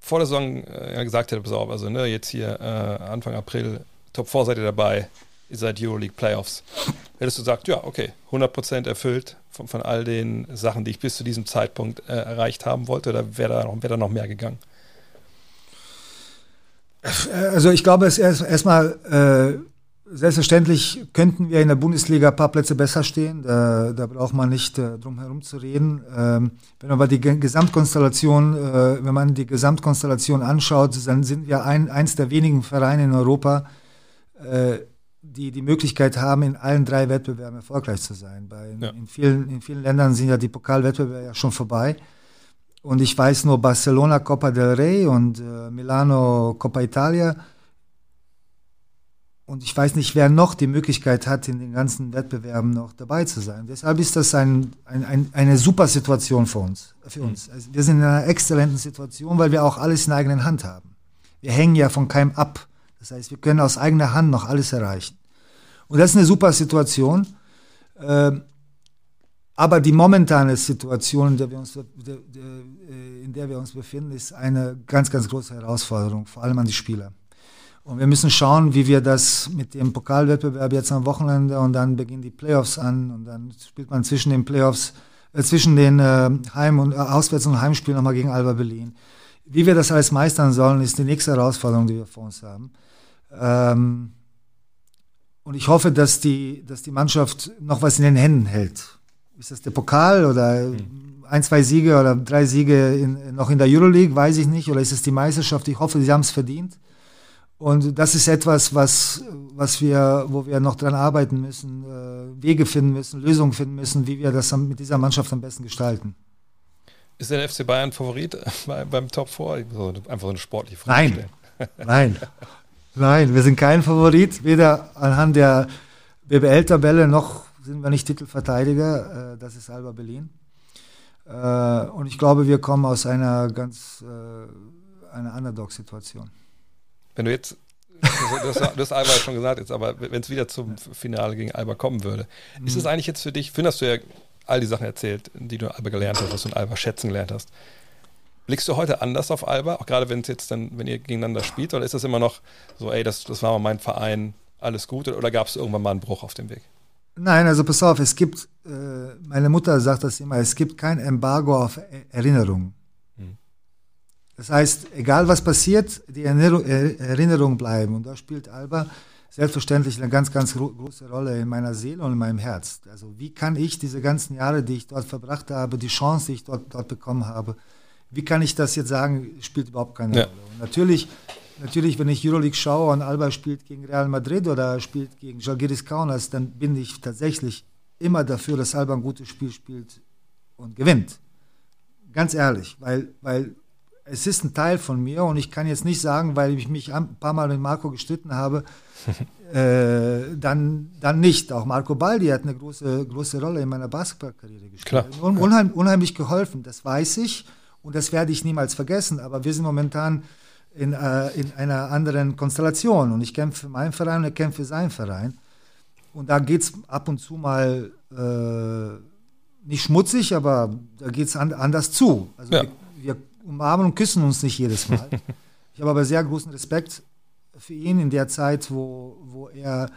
vor der Saison äh, gesagt hättest, pass auf, also ne, jetzt hier äh, Anfang April, Top 4 seid ihr dabei, ihr seid Euroleague Playoffs, hättest du gesagt, ja, okay, 100% erfüllt von, von all den Sachen, die ich bis zu diesem Zeitpunkt äh, erreicht haben wollte, oder wäre da, wär da noch mehr gegangen? Also ich glaube, es ist erstmal äh, selbstverständlich könnten wir in der Bundesliga ein paar Plätze besser stehen. Da, da braucht man nicht äh, drum herum zu reden. Ähm, wenn man aber die Gesamtkonstellation, äh, wenn man die Gesamtkonstellation anschaut, dann sind wir ein, eins der wenigen Vereine in Europa, äh, die die Möglichkeit haben, in allen drei Wettbewerben erfolgreich zu sein. Bei, ja. in, vielen, in vielen Ländern sind ja die Pokalwettbewerbe ja schon vorbei. Und ich weiß nur Barcelona Coppa del Rey und äh, Milano Coppa Italia. Und ich weiß nicht, wer noch die Möglichkeit hat, in den ganzen Wettbewerben noch dabei zu sein. Deshalb ist das ein, ein, ein, eine super Situation für uns. Für mhm. uns. Also wir sind in einer exzellenten Situation, weil wir auch alles in der eigenen Hand haben. Wir hängen ja von keinem ab. Das heißt, wir können aus eigener Hand noch alles erreichen. Und das ist eine super Situation. Ähm, aber die momentane Situation, in der, wir uns, in der wir uns befinden, ist eine ganz, ganz große Herausforderung, vor allem an die Spieler. Und wir müssen schauen, wie wir das mit dem Pokalwettbewerb jetzt am Wochenende und dann beginnen die Playoffs an und dann spielt man zwischen den Playoffs, äh, zwischen den äh, Heim- und äh, Auswärts- und Heimspielen nochmal gegen Alba Berlin. Wie wir das alles meistern sollen, ist die nächste Herausforderung, die wir vor uns haben. Ähm, und ich hoffe, dass die, dass die Mannschaft noch was in den Händen hält ist das der Pokal oder mhm. Ein, zwei Siege oder drei Siege in, noch in der Euroleague, weiß ich nicht, oder ist es die Meisterschaft? Ich hoffe, sie haben es verdient. Und das ist etwas, was, was wir, wo wir noch dran arbeiten müssen, äh, Wege finden müssen, Lösungen finden müssen, wie wir das mit dieser Mannschaft am besten gestalten. Ist der FC Bayern Favorit *laughs* bei, beim Top 4? Einfach so eine sportliche Frage. Nein, *laughs* nein, nein, wir sind kein Favorit, weder anhand der BBL-Tabelle noch sind wir nicht Titelverteidiger, äh, das ist Alba Berlin. Äh, und ich glaube, wir kommen aus einer ganz äh, einer Underdog-Situation. Wenn du jetzt, hast, du hast Alba schon gesagt, jetzt, aber wenn es wieder zum Finale gegen Alba kommen würde, mhm. ist es eigentlich jetzt für dich, findest du ja all die Sachen erzählt, die du in Alba gelernt hast, was du in Alba schätzen gelernt hast. Blickst du heute anders auf Alba, auch gerade wenn es jetzt dann, wenn ihr gegeneinander spielt, oder ist das immer noch so, ey, das, das war mal mein Verein, alles gut, oder gab es irgendwann mal einen Bruch auf dem Weg? Nein, also pass auf, es gibt, äh, meine Mutter sagt das immer, es gibt kein Embargo auf Erinnerung. Hm. Das heißt, egal was passiert, die Erinnerungen bleiben. Und da spielt Alba selbstverständlich eine ganz, ganz große Rolle in meiner Seele und in meinem Herz. Also wie kann ich diese ganzen Jahre, die ich dort verbracht habe, die Chance, die ich dort, dort bekommen habe, wie kann ich das jetzt sagen, spielt überhaupt keine ja. Rolle. Und natürlich Natürlich, wenn ich Euroleague schaue und Alba spielt gegen Real Madrid oder spielt gegen Žalgiris Kaunas, dann bin ich tatsächlich immer dafür, dass Alba ein gutes Spiel spielt und gewinnt. Ganz ehrlich, weil, weil es ist ein Teil von mir und ich kann jetzt nicht sagen, weil ich mich ein paar Mal mit Marco gestritten habe, *laughs* äh, dann, dann nicht. Auch Marco Baldi hat eine große, große Rolle in meiner Basketballkarriere gespielt. Klar. Unheim, unheimlich geholfen, das weiß ich und das werde ich niemals vergessen. Aber wir sind momentan in, äh, in einer anderen Konstellation. Und ich kämpfe für meinen Verein und er kämpft für seinen Verein. Und da geht es ab und zu mal äh, nicht schmutzig, aber da geht es an, anders zu. Also ja. wir, wir, umarmen und küssen uns nicht jedes Mal. *laughs* ich habe aber sehr großen Respekt für ihn in der Zeit, wo, wo er,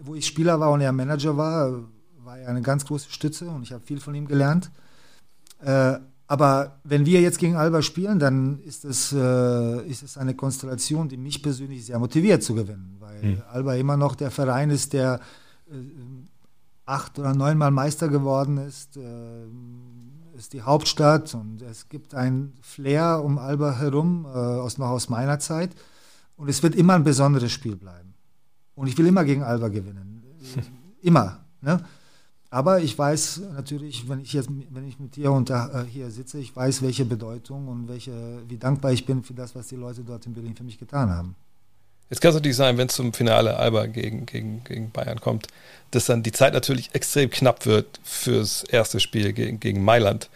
wo ich Spieler war und er Manager war, war er eine ganz große Stütze und ich habe viel von ihm gelernt. Äh, aber wenn wir jetzt gegen Alba spielen, dann ist es, äh, ist es eine Konstellation, die mich persönlich sehr motiviert zu gewinnen, weil mhm. Alba immer noch der Verein ist, der äh, acht oder neunmal Meister geworden ist, äh, ist die Hauptstadt und es gibt ein Flair um Alba herum, äh, aus, noch aus meiner Zeit. Und es wird immer ein besonderes Spiel bleiben. Und ich will immer gegen Alba gewinnen. *laughs* Immer. Ne? Aber ich weiß natürlich, wenn ich jetzt, wenn ich mit dir unter, äh, hier sitze, ich weiß, welche Bedeutung und welche, wie dankbar ich bin für das, was die Leute dort in Berlin für mich getan haben. Jetzt kann es natürlich sein, wenn es zum Finale Alba gegen, gegen, gegen Bayern kommt, dass dann die Zeit natürlich extrem knapp wird fürs erste Spiel gegen, gegen Mailand.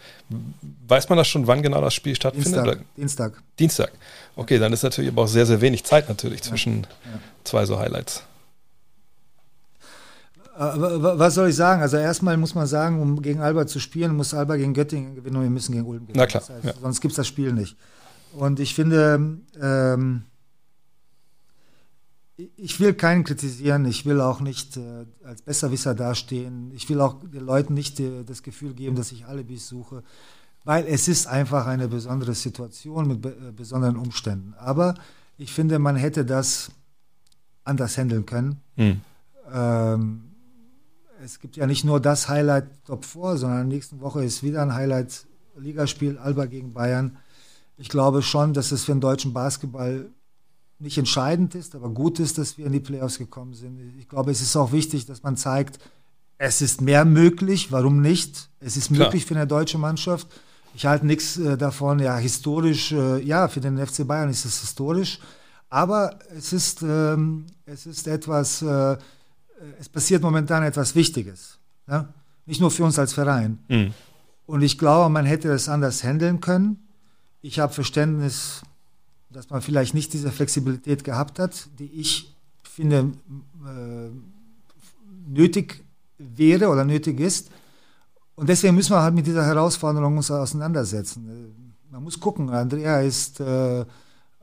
Weiß man das schon, wann genau das Spiel stattfindet? Dienstag. Dienstag. Dienstag. Okay, dann ist natürlich aber auch sehr, sehr wenig Zeit natürlich zwischen ja, ja. zwei so Highlights. Äh, was soll ich sagen? Also erstmal muss man sagen, um gegen Alba zu spielen, muss Alba gegen Göttingen gewinnen und wir müssen gegen Ulm gewinnen. Na klar. Das heißt, ja. Sonst gibt es das Spiel nicht. Und ich finde, ähm, ich will keinen kritisieren, ich will auch nicht äh, als Besserwisser dastehen, ich will auch den Leuten nicht äh, das Gefühl geben, dass ich Alibis suche, weil es ist einfach eine besondere Situation mit be äh, besonderen Umständen. Aber ich finde, man hätte das anders handeln können. Mhm. Ähm, es gibt ja nicht nur das Highlight Top 4, sondern nächsten Woche ist wieder ein Highlight Ligaspiel Alba gegen Bayern. Ich glaube schon, dass es für den deutschen Basketball nicht entscheidend ist, aber gut ist, dass wir in die Playoffs gekommen sind. Ich glaube, es ist auch wichtig, dass man zeigt, es ist mehr möglich, warum nicht? Es ist möglich Klar. für eine deutsche Mannschaft. Ich halte nichts äh, davon, ja, historisch, äh, ja, für den FC Bayern ist es historisch, aber es ist, ähm, es ist etwas, äh, es passiert momentan etwas Wichtiges. Ja? Nicht nur für uns als Verein. Mhm. Und ich glaube, man hätte es anders handeln können. Ich habe Verständnis dass man vielleicht nicht diese Flexibilität gehabt hat, die ich finde äh, nötig wäre oder nötig ist. Und deswegen müssen wir halt mit dieser Herausforderung uns auseinandersetzen. Äh, man muss gucken. Andrea ist, äh,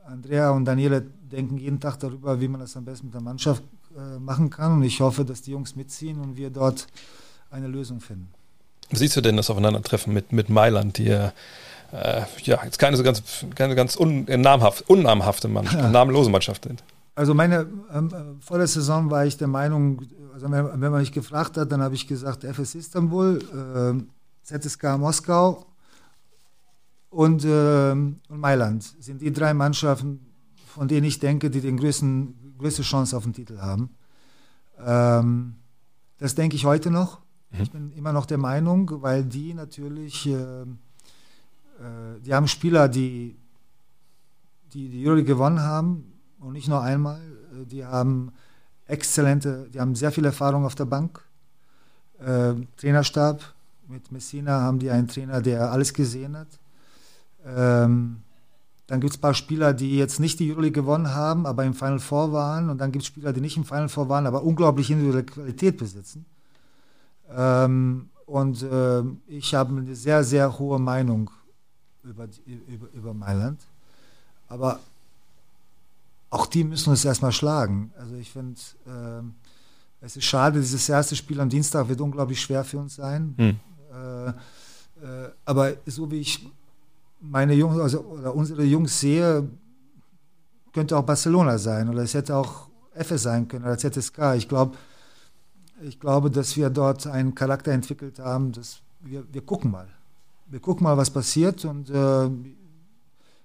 Andrea und Daniele denken jeden Tag darüber, wie man das am besten mit der Mannschaft äh, machen kann. Und ich hoffe, dass die Jungs mitziehen und wir dort eine Lösung finden. Siehst du denn das Aufeinandertreffen mit, mit Mailand, die ja äh, ja, jetzt keine so ganz, keine ganz un, äh, namhaft, unnamhafte Mannschaft, ja. namenlose Mannschaft sind. Also meine, ähm, vor der Saison war ich der Meinung, also wenn, wenn man mich gefragt hat, dann habe ich gesagt, FS Istanbul, äh, ZSK Moskau und, äh, und Mailand sind die drei Mannschaften, von denen ich denke, die den größten, größte Chance auf den Titel haben. Ähm, das denke ich heute noch. Mhm. Ich bin immer noch der Meinung, weil die natürlich äh, äh, die haben Spieler, die die, die Euro gewonnen haben und nicht nur einmal. Äh, die haben exzellente, die haben sehr viel Erfahrung auf der Bank. Äh, Trainerstab mit Messina haben die einen Trainer, der alles gesehen hat. Ähm, dann gibt es ein paar Spieler, die jetzt nicht die Euroleague gewonnen haben, aber im Final Four waren. Und dann gibt es Spieler, die nicht im Final Four waren, aber unglaublich individuelle Qualität besitzen. Ähm, und äh, ich habe eine sehr, sehr hohe Meinung über, über, über Mailand. Aber auch die müssen uns erstmal schlagen. Also ich finde, äh, es ist schade, dieses erste Spiel am Dienstag wird unglaublich schwer für uns sein. Hm. Äh, äh, aber so wie ich meine Jungs also, oder unsere Jungs sehe, könnte auch Barcelona sein oder es hätte auch FS sein können oder ZSK. Ich glaube, ich glaube, dass wir dort einen Charakter entwickelt haben, dass wir, wir gucken mal wir gucken mal, was passiert. Und, äh,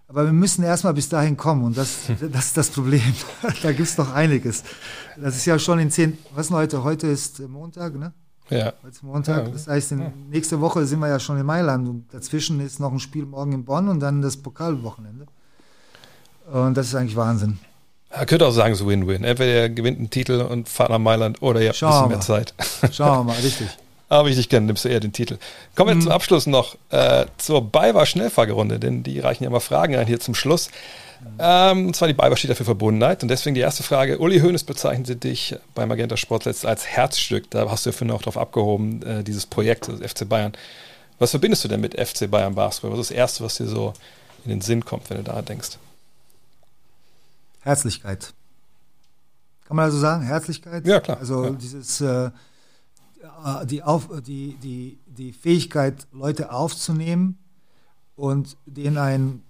aber wir müssen erstmal bis dahin kommen und das, *laughs* das ist das Problem. *laughs* da gibt es noch einiges. Das ist ja schon in zehn, was ist heute? Heute ist Montag, ne? Ja. Heute ist Montag. Ja. Das heißt, in, nächste Woche sind wir ja schon in Mailand und dazwischen ist noch ein Spiel morgen in Bonn und dann das Pokalwochenende. Und das ist eigentlich Wahnsinn. Er könnte auch sagen, es ist Win-Win. Entweder er gewinnt einen Titel und fahrt nach Mailand oder ihr habt ein bisschen mehr Zeit. Schauen wir mal, *laughs* richtig. Aber ich dich kenne, nimmst du eher den Titel. Kommen wir mhm. zum Abschluss noch äh, zur BayWa Schnellfahrgerunde, denn die reichen ja immer Fragen ein hier zum Schluss. Ähm, und zwar die BayWa steht dafür Verbundenheit und deswegen die erste Frage. Uli Hoeneß bezeichnete dich bei Magenta Sport letzt als Herzstück. Da hast du ja vorhin auch drauf abgehoben, äh, dieses Projekt, das FC Bayern. Was verbindest du denn mit FC Bayern Basketball? Was ist das Erste, was dir so in den Sinn kommt, wenn du da denkst? Herzlichkeit. Kann man also sagen, Herzlichkeit? Ja, klar. Also ja. dieses äh, äh, die, auf, die, die, die Fähigkeit, Leute aufzunehmen und denen ein,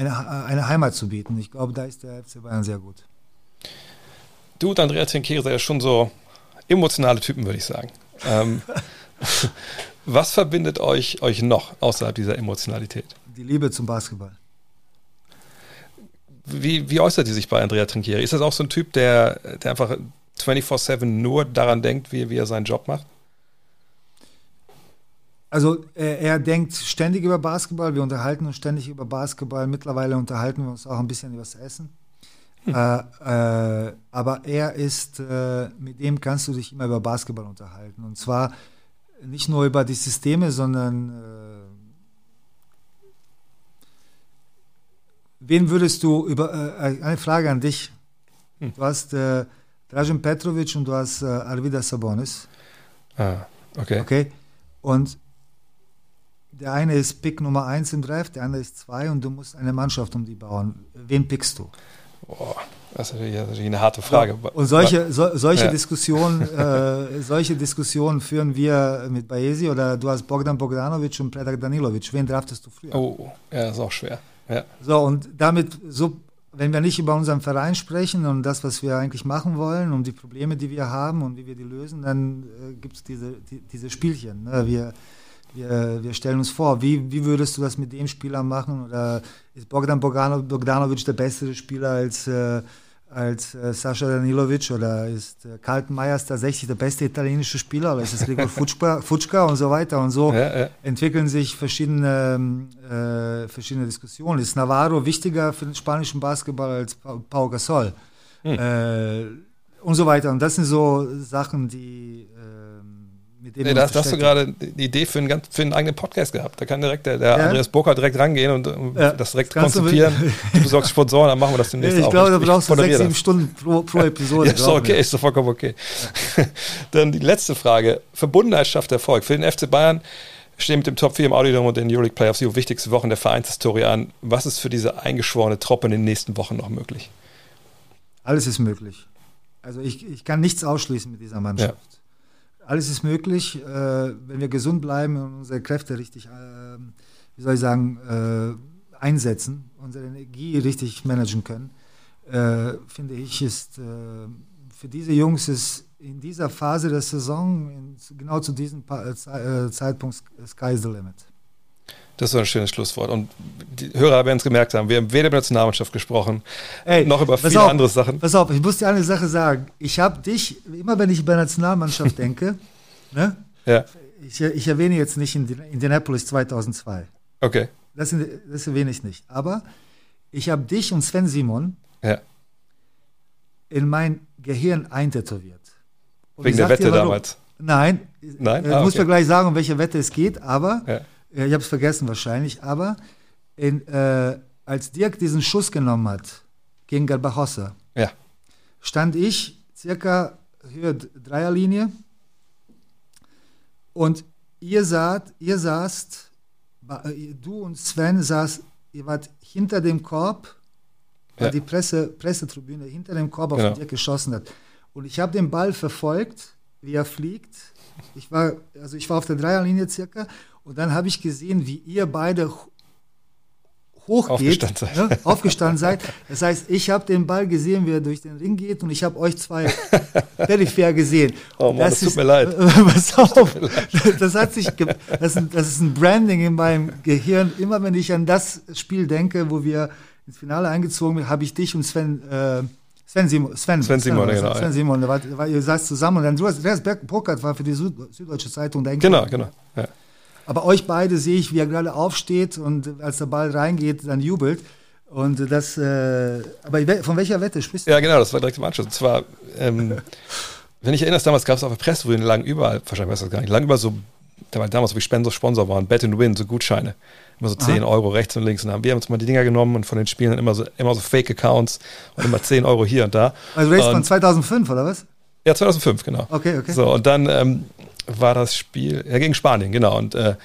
eine, eine Heimat zu bieten. Ich glaube, da ist der FC Bayern sehr gut. Du und Andrea Trinkere sind ja schon so emotionale Typen, würde ich sagen. Ähm, *laughs* was verbindet euch, euch noch außerhalb dieser Emotionalität? Die Liebe zum Basketball. Wie, wie äußert die sich bei Andrea Trinkieri? Ist das auch so ein Typ, der, der einfach 24-7 nur daran denkt, wie, wie er seinen Job macht? Also er, er, denkt ständig über Basketball, wir unterhalten uns ständig über Basketball. Mittlerweile unterhalten wir uns auch ein bisschen über das Essen. Hm. Äh, äh, aber er ist, äh, mit dem kannst du dich immer über Basketball unterhalten. Und zwar nicht nur über die Systeme, sondern äh, wen würdest du über äh, eine Frage an dich? Hm. Du hast äh, Dražen Petrovic und du hast Arvidas Sabonis. Ah, okay. Okay. Und der eine ist Pick Nummer 1 im Draft, der andere ist 2 und du musst eine Mannschaft um die bauen. Wen pickst du? Boah, das ist natürlich, eine harte Frage. Und solche, so, solche, ja. Diskussionen, *laughs* äh, solche Diskussionen führen wir mit Baesi oder du hast Bogdan Bogdanovic und Predrag Danilovic. Wen draftest du früher? Oh, ja, das ist auch schwer. Ja. So, und damit, so, wenn wir nicht über unseren Verein sprechen und das, was wir eigentlich machen wollen und die Probleme, die wir haben und wie wir die lösen, dann äh, gibt es diese, die, diese Spielchen. Ne? Wir, wir, wir stellen uns vor, wie, wie würdest du das mit dem Spieler machen? Oder ist Bogdan Bogdanovic der bessere Spieler als, äh, als äh, Sascha Danilovic? Oder ist äh, Carlton Meyers tatsächlich der beste italienische Spieler? Oder ist es Rigor *laughs* Futschka, Futschka und so weiter? Und so ja, ja. entwickeln sich verschiedene, äh, verschiedene Diskussionen. Ist Navarro wichtiger für den spanischen Basketball als Pau Gasol? Hm. Äh, und so weiter. Und das sind so Sachen, die nee, da hast du gerade die Idee für einen, ganz, für einen eigenen Podcast gehabt. Da kann direkt der, der ja. Andreas Burkhardt direkt rangehen und, ja. das direkt Kannst konzipieren. Du, du besorgst Sponsoren, dann machen wir das *laughs* demnächst ich auch. Glaube, ich glaube, da brauchst du sechs, sieben Stunden pro, pro *laughs* Episode. ja, ist doch okay, ist doch vollkommen okay. *laughs* Dann die letzte Frage. Verbundenheit schafft Erfolg. Für den FC Bayern stehen mit dem Top 4 im Audiodom und den Euroleague Playoffs die wichtigste Wochen der Vereinshistorie an. Was ist für diese eingeschworene Truppe in den nächsten Wochen noch möglich? Alles ist möglich. Also ich, ich kann nichts ausschließen mit dieser Mannschaft. Ja alles ist möglich, äh, wenn wir gesund bleiben und unsere Kräfte richtig, äh, wie soll ich sagen, äh, einsetzen, unsere Energie richtig managen können, finde ich, ist für diese Jungs ist in dieser Phase der Saison, genau zu diesem Zeitpunkt, sky's the limit. Das ist ein schönes Schlusswort. Und die Hörer werden es gemerkt haben, wir haben weder über Nationalmannschaft gesprochen, Ey, noch über viele auf, andere Sachen. Pass auf, ich muss dir eine Sache sagen. Ich habe dich, immer wenn ich über Nationalmannschaft *laughs* denke, ne? ja. ich, ich, erwähne jetzt nicht Indianapolis 2002. Okay. Das, das erwähne ich nicht. Aber ich habe dich und Sven Simon ja. in mein Gehirn eintätowiert. Und Wegen der Wette damals? Nein, Nein? Ah, muss okay. mir gleich sagen, um welche Wette es geht, aber ja ich habe es vergessen wahrscheinlich, aber in, äh, als Dirk diesen Schuss genommen hat gegen Garbajosa, ja. stand ich circa Höhe Dreierlinie und ihr saht, ihr saßt, du und Sven saßt, ihr wart hinter dem Korb, ja. war die Presse, Pressetribüne hinter dem Korb, auf genau. den Dirk geschossen hat. Und ich habe den Ball verfolgt, wie er fliegt. Ich war, also ich war auf der Dreierlinie circa und dann habe ich gesehen, wie ihr beide hochgeht, aufgestanden seid. Ne, aufgestanden seid. Das heißt, ich habe den Ball gesehen, wie er durch den Ring geht, und ich habe euch zwei *laughs* peripher gesehen. Oh Mann, das, das tut ist, mir leid. *laughs* Pass auf, das hat sich, das ist, das ist ein Branding in meinem Gehirn. Immer wenn ich an das Spiel denke, wo wir ins Finale eingezogen sind, habe ich dich und Sven äh, Sven Simon, Sven, Sven Simon, Sven, genau. Sven Simon, war, war, ihr saßt zusammen und dann du hast, Andreas Burkhardt war für die Süd, Süddeutsche Zeitung da Genau, genau. Ja. Aber euch beide sehe ich, wie er gerade aufsteht und als der Ball reingeht, dann jubelt. Und das, äh, aber von welcher Wette sprichst du? Ja, genau, das war direkt im Anschluss. Und zwar, ähm, wenn ich erinnere, damals gab es auf der Presse, lang überall, wahrscheinlich weiß ich das gar nicht, lang über so, damals, wo ich Sponsor waren, Bet and Win, so Gutscheine. Immer so 10 Aha. Euro rechts und links. Und haben wir uns mal die Dinger genommen und von den Spielen immer so, immer so Fake-Accounts und immer 10 Euro hier und da. Also Race von 2005, oder was? Ja, 2005, genau. Okay, okay. So, und dann ähm, war das Spiel, ja, gegen Spanien, genau. Und äh,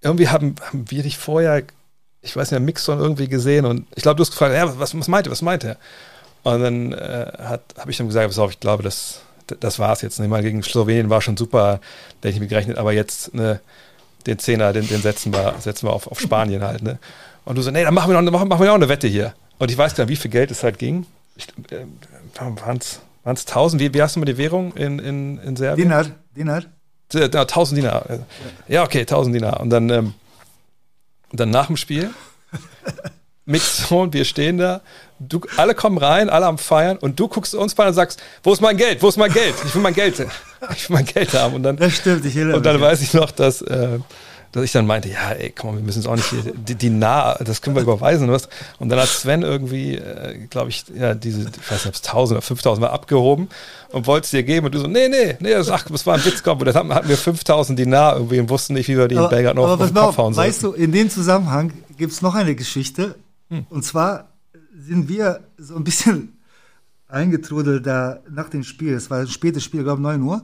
irgendwie haben, haben wir dich vorher, ich weiß nicht, Mixon irgendwie gesehen und ich glaube, du hast gefragt, ja, was, was meint er, was meint er? Und dann äh, habe ich dann gesagt, pass auf, ich glaube, das, das war es jetzt. Nicht mal gegen Slowenien war schon super, da hätte ich mir gerechnet, aber jetzt ne, den Zehner, den, den setzen wir, setzen wir auf, auf Spanien halt. Ne? Und du so, nee, dann machen wir noch, machen, machen wir auch eine Wette hier. Und ich weiß gar nicht, wie viel Geld es halt ging. äh, waren es waren es 1000? Wie, wie hast du mal die Währung in, in, in Serbien? Dinar. Dinar. Ja, 1000 Dinar. Ja, okay, 1000 Dinar. Und dann, ähm, dann nach dem Spiel Mixzone, wir stehen da, du, alle kommen rein, alle am Feiern und du guckst uns bei und sagst, wo ist mein Geld, wo ist mein Geld? Ich will mein Geld, ich will mein Geld haben. Und dann, Das stimmt, ich erinnere und dann weiß ich noch, dass, äh, dass ich dann meinte, ja, ey, komm, wir müssen es auch nicht hier, die, die nah, das können wir überweisen und was. Und dann hat Sven irgendwie, äh, glaube ich, ja, diese, ich weiß nicht, ob es 1000 oder 5000 war abgehoben und wollte es dir geben und du so, nee, nee, nee, das, ach, das war ein Witz, komm. Und dann hatten, hatten wir 5000 Dinar irgendwie und wussten nicht, wie wir die in Belgrad noch aber auf den mal Kopf hauen sollen. weißt du, in dem Zusammenhang gibt es noch eine Geschichte. Hm. Und zwar sind wir so ein bisschen eingetrudelt da nach dem Spiel. Es war ein spätes Spiel, glaube 9 Uhr.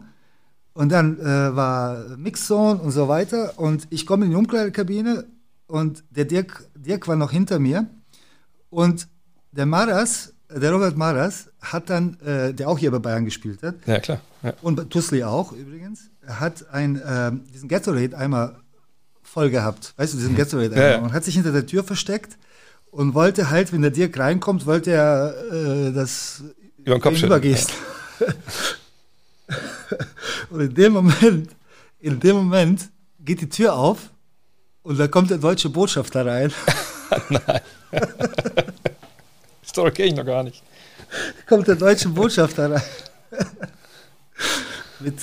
Und dann äh, war Mixzone und so weiter. Und ich komme in die Umkleidekabine und der Dirk, Dirk war noch hinter mir. Und der Maras, der Robert Maras, hat dann, äh, der auch hier bei Bayern gespielt hat, Ja, klar. Ja. und Tussli auch übrigens, hat ein, ähm, diesen Gatorade-Eimer voll gehabt. Weißt du, diesen Gatorade-Eimer. Ja, ja. Und hat sich hinter der Tür versteckt und wollte halt, wenn der Dirk reinkommt, wollte er äh, das Über den Kopf übergehst. *laughs* und in dem Moment, in dem Moment geht die Tür auf und da kommt der deutsche Botschafter rein. *laughs* Die Story kenne ich noch gar nicht. kommt der deutsche Botschafter rein. Mit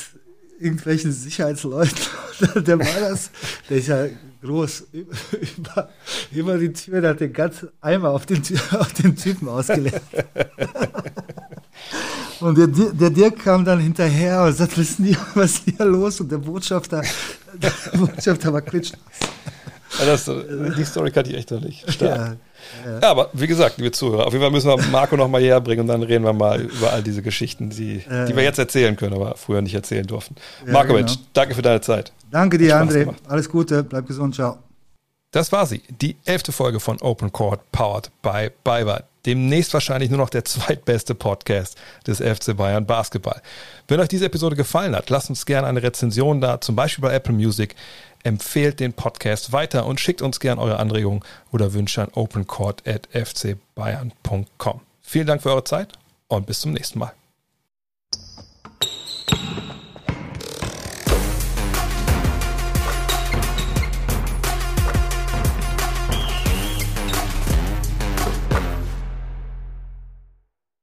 irgendwelchen Sicherheitsleuten. *laughs* Der war das, der ist ja groß, über, über die Tür, der hat den ganzen Eimer auf den, auf den Typen ausgelegt. *laughs* Und der, der Dirk kam dann hinterher und sagt, denn hier, *laughs* was ist hier los? Und der Botschafter, *laughs* der Botschafter war klitsch. Ja, das, die Story kannte ich echt noch nicht. Stark. Ja, Ja, aber wie gesagt, liebe Zuhörer, auf jeden Fall müssen wir Marco noch mal hierher bringen und dann reden wir mal über all diese Geschichten, die, Ja, die wir ja. jetzt erzählen können, aber früher nicht erzählen durften. Ja, Markovic, genau. danke für deine Zeit. Danke dir, André. gemacht. Alles Gute, bleib gesund, ciao. Das war sie, die elfte Folge von Open Court, powered by Bayer. Demnächst wahrscheinlich nur noch der zweitbeste Podcast des FC Bayern Basketball. Wenn euch diese Episode gefallen hat, lasst uns gerne eine Rezension da, zum Beispiel bei Apple Music. Empfehlt den Podcast weiter und schickt uns gerne eure Anregungen oder Wünsche an opencourt.fcbayern.com. Vielen Dank für eure Zeit und bis zum nächsten Mal.